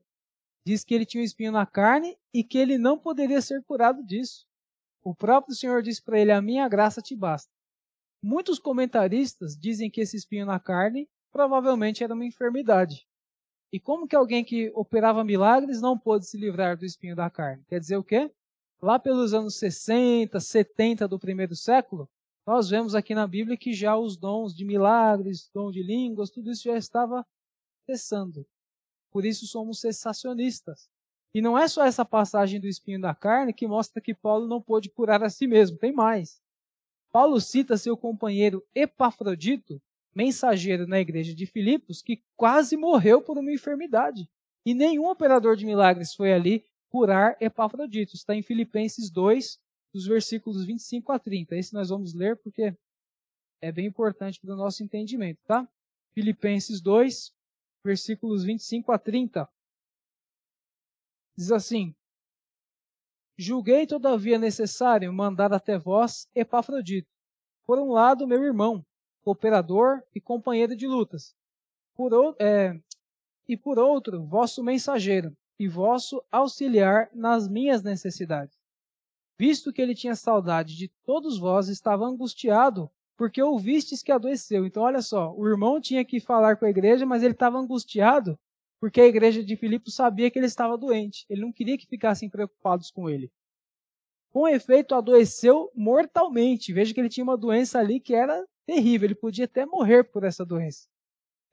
Diz que ele tinha um espinho na carne e que ele não poderia ser curado disso. O próprio Senhor disse para ele: A minha graça te basta. Muitos comentaristas dizem que esse espinho na carne provavelmente era uma enfermidade. E como que alguém que operava milagres não pôde se livrar do espinho da carne? Quer dizer o quê? Lá pelos anos 60, 70 do primeiro século, nós vemos aqui na Bíblia que já os dons de milagres, dom de línguas, tudo isso já estava cessando. Por isso somos cessacionistas. E não é só essa passagem do espinho da carne que mostra que Paulo não pôde curar a si mesmo, tem mais. Paulo cita seu companheiro Epafrodito, mensageiro na igreja de Filipos, que quase morreu por uma enfermidade. E nenhum operador de milagres foi ali curar Epafrodito. Está em Filipenses 2, dos versículos 25 a 30. Esse nós vamos ler porque é bem importante para o nosso entendimento, tá? Filipenses 2, versículos 25 a 30. Diz assim: Julguei, todavia, necessário mandar até vós Epafrodito. Por um lado, meu irmão, cooperador e companheiro de lutas. Por, é, e por outro, vosso mensageiro e vosso auxiliar nas minhas necessidades. Visto que ele tinha saudade de todos vós, estava angustiado, porque ouvistes que adoeceu. Então, olha só, o irmão tinha que falar com a igreja, mas ele estava angustiado porque a igreja de Filipe sabia que ele estava doente. Ele não queria que ficassem preocupados com ele. Com efeito, adoeceu mortalmente. Veja que ele tinha uma doença ali que era terrível. Ele podia até morrer por essa doença.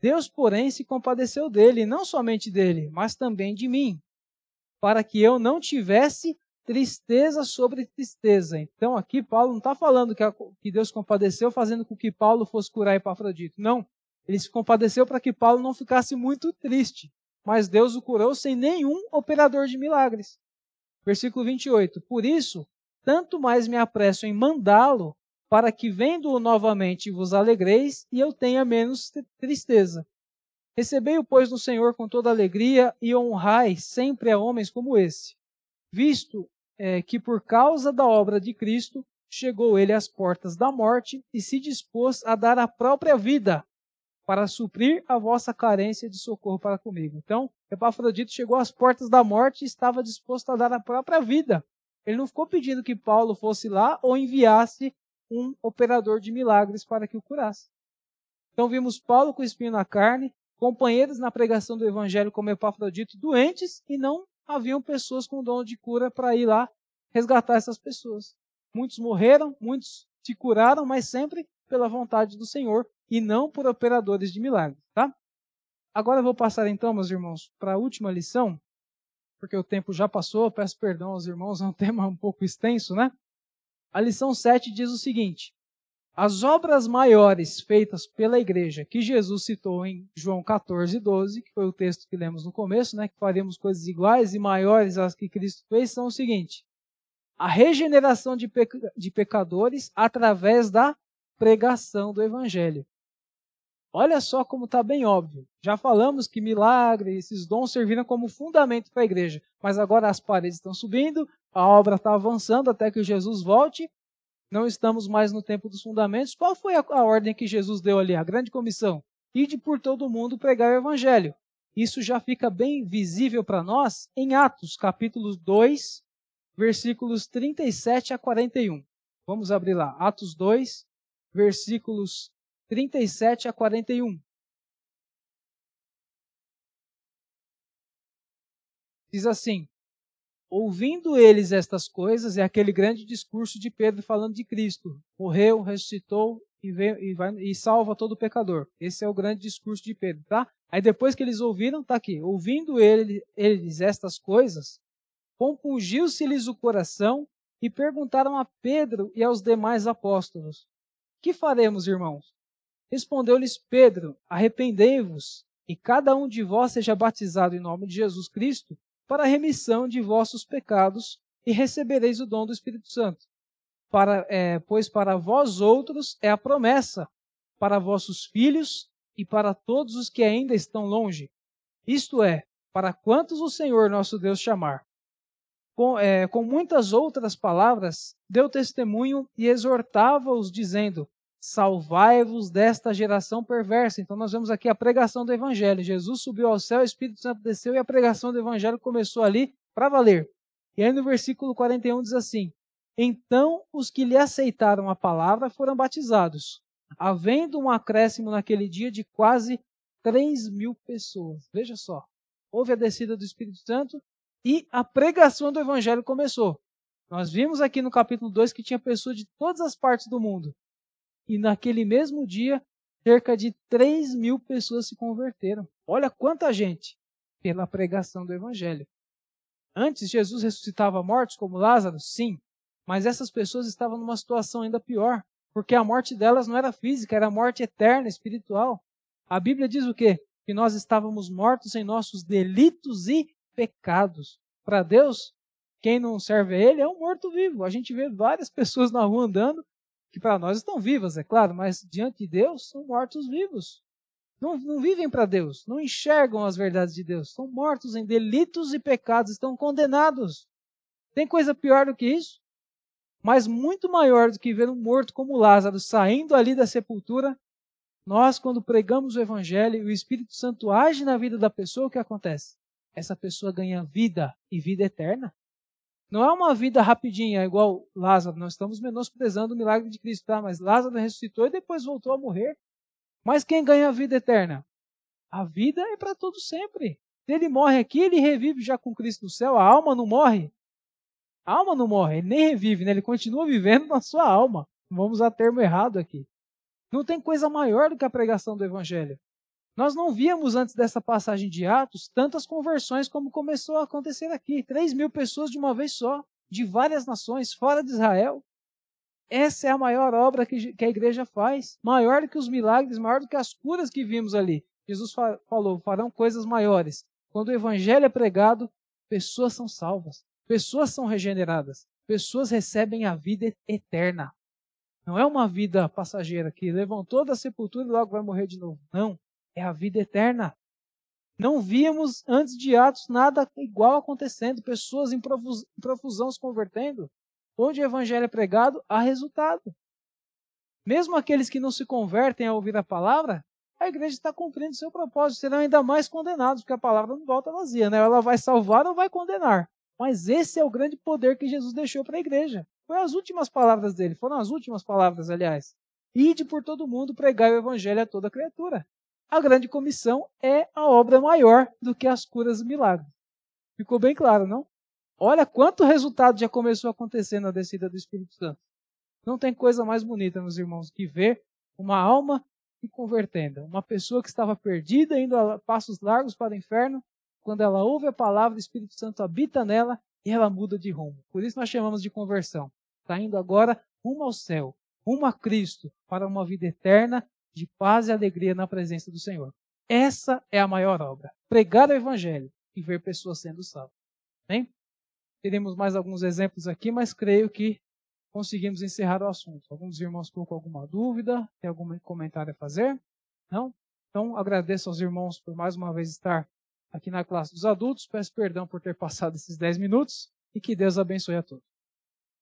Deus, porém, se compadeceu dele, não somente dele, mas também de mim, para que eu não tivesse tristeza sobre tristeza. Então, aqui Paulo não está falando que Deus compadeceu, fazendo com que Paulo fosse curar Epafrodito. Não. Ele se compadeceu para que Paulo não ficasse muito triste. Mas Deus o curou sem nenhum operador de milagres. Versículo 28. Por isso, tanto mais me apresso em mandá-lo, para que vendo-o novamente vos alegreis e eu tenha menos tristeza. Recebei-o, pois, no Senhor com toda alegria e honrai sempre a homens como esse, visto é, que por causa da obra de Cristo chegou ele às portas da morte e se dispôs a dar a própria vida para suprir a vossa carência de socorro para comigo. Então, Epafrodito chegou às portas da morte e estava disposto a dar a própria vida. Ele não ficou pedindo que Paulo fosse lá ou enviasse um operador de milagres para que o curasse. Então vimos Paulo com espinho na carne, companheiros na pregação do evangelho como Epafrodito doentes e não haviam pessoas com dom de cura para ir lá resgatar essas pessoas. Muitos morreram, muitos se curaram, mas sempre pela vontade do Senhor e não por operadores de milagres, tá? Agora eu vou passar então, meus irmãos, para a última lição, porque o tempo já passou, peço perdão aos irmãos, é um tema um pouco extenso, né? A lição 7 diz o seguinte: As obras maiores feitas pela igreja, que Jesus citou em João 14, 12, que foi o texto que lemos no começo, né, que faremos coisas iguais e maiores às que Cristo fez, são o seguinte: a regeneração de, de pecadores através da pregação do Evangelho. Olha só como está bem óbvio. Já falamos que milagre, esses dons serviram como fundamento para a igreja, mas agora as paredes estão subindo, a obra está avançando até que Jesus volte. Não estamos mais no tempo dos fundamentos. Qual foi a, a ordem que Jesus deu ali? A grande comissão: ide por todo mundo pregar o evangelho. Isso já fica bem visível para nós em Atos, capítulo 2, versículos 37 a 41. Vamos abrir lá. Atos 2, versículos 37 a 41. Diz assim: Ouvindo eles estas coisas, é aquele grande discurso de Pedro falando de Cristo. Morreu, ressuscitou e, veio, e, vai, e salva todo pecador. Esse é o grande discurso de Pedro, tá? Aí depois que eles ouviram, tá aqui. Ouvindo ele, eles estas coisas, compungiu-se-lhes o coração e perguntaram a Pedro e aos demais apóstolos: Que faremos, irmãos? Respondeu-lhes Pedro: Arrependei-vos, e cada um de vós seja batizado em nome de Jesus Cristo para a remissão de vossos pecados, e recebereis o dom do Espírito Santo. Para, é, pois para vós outros é a promessa, para vossos filhos e para todos os que ainda estão longe. Isto é, para quantos o Senhor nosso Deus chamar com, é, com muitas outras palavras, deu testemunho e exortava-os, dizendo: Salvai-vos desta geração perversa. Então, nós vemos aqui a pregação do Evangelho. Jesus subiu ao céu, o Espírito Santo desceu e a pregação do Evangelho começou ali para valer. E aí, no versículo 41 diz assim: Então os que lhe aceitaram a palavra foram batizados, havendo um acréscimo naquele dia de quase 3 mil pessoas. Veja só, houve a descida do Espírito Santo e a pregação do evangelho começou. Nós vimos aqui no capítulo 2 que tinha pessoas de todas as partes do mundo. E naquele mesmo dia, cerca de 3 mil pessoas se converteram. Olha quanta gente pela pregação do evangelho. Antes, Jesus ressuscitava mortos como Lázaro? Sim. Mas essas pessoas estavam numa situação ainda pior, porque a morte delas não era física, era morte eterna, espiritual. A Bíblia diz o quê? Que nós estávamos mortos em nossos delitos e pecados. Para Deus, quem não serve a Ele é um morto-vivo. A gente vê várias pessoas na rua andando que para nós estão vivas, é claro, mas diante de Deus são mortos-vivos. Não, não vivem para Deus, não enxergam as verdades de Deus, são mortos em delitos e pecados, estão condenados. Tem coisa pior do que isso? Mas muito maior do que ver um morto como Lázaro saindo ali da sepultura, nós, quando pregamos o Evangelho e o Espírito Santo age na vida da pessoa, o que acontece? essa pessoa ganha vida e vida eterna. Não é uma vida rapidinha, igual Lázaro. Nós estamos menosprezando o milagre de Cristo, tá? Mas Lázaro ressuscitou e depois voltou a morrer. Mas quem ganha a vida eterna? A vida é para todo sempre. Se ele morre aqui, ele revive já com Cristo no céu. A alma não morre. A alma não morre, ele nem revive, né? ele continua vivendo na sua alma. Vamos usar termo errado aqui. Não tem coisa maior do que a pregação do Evangelho. Nós não víamos antes dessa passagem de Atos tantas conversões como começou a acontecer aqui. 3 mil pessoas de uma vez só, de várias nações, fora de Israel. Essa é a maior obra que, a igreja faz. Maior do que os milagres, maior do que as curas que vimos ali. Jesus fa falou: farão coisas maiores. Quando o evangelho é pregado, pessoas são salvas, pessoas são regeneradas, pessoas recebem a vida eterna. Não é uma vida passageira que levantou da sepultura e logo vai morrer de novo. Não é a vida eterna. Não víamos antes de Atos nada igual acontecendo, pessoas em profusão se convertendo. Onde o evangelho é pregado, há resultado. Mesmo aqueles que não se convertem a ouvir a palavra, a igreja está cumprindo seu propósito, serão ainda mais condenados, porque a palavra não volta vazia, né? Ela vai salvar ou vai condenar. Mas esse é o grande poder que Jesus deixou para a igreja. Foram as últimas palavras dele, foram as últimas palavras, aliás. Ide por todo mundo pregar o evangelho a toda criatura. A grande comissão é a obra maior do que as curas e milagres. Ficou bem claro, não? Olha quanto resultado já começou a acontecer na descida do Espírito Santo. Não tem coisa mais bonita, meus irmãos, que ver uma alma se convertendo. Uma pessoa que estava perdida, indo a passos largos para o inferno, quando ela ouve a palavra, o Espírito Santo habita nela e ela muda de rumo. Por isso nós chamamos de conversão. Está indo agora rumo ao céu, rumo a Cristo, para uma vida eterna de paz e alegria na presença do Senhor. Essa é a maior obra. Pregar o Evangelho e ver pessoas sendo salvas. Bem? Teremos mais alguns exemplos aqui, mas creio que conseguimos encerrar o assunto. Alguns irmãos com alguma dúvida? Tem algum comentário a fazer? Não? Então, agradeço aos irmãos por mais uma vez estar aqui na classe dos adultos. Peço perdão por ter passado esses 10 minutos e que Deus abençoe a todos.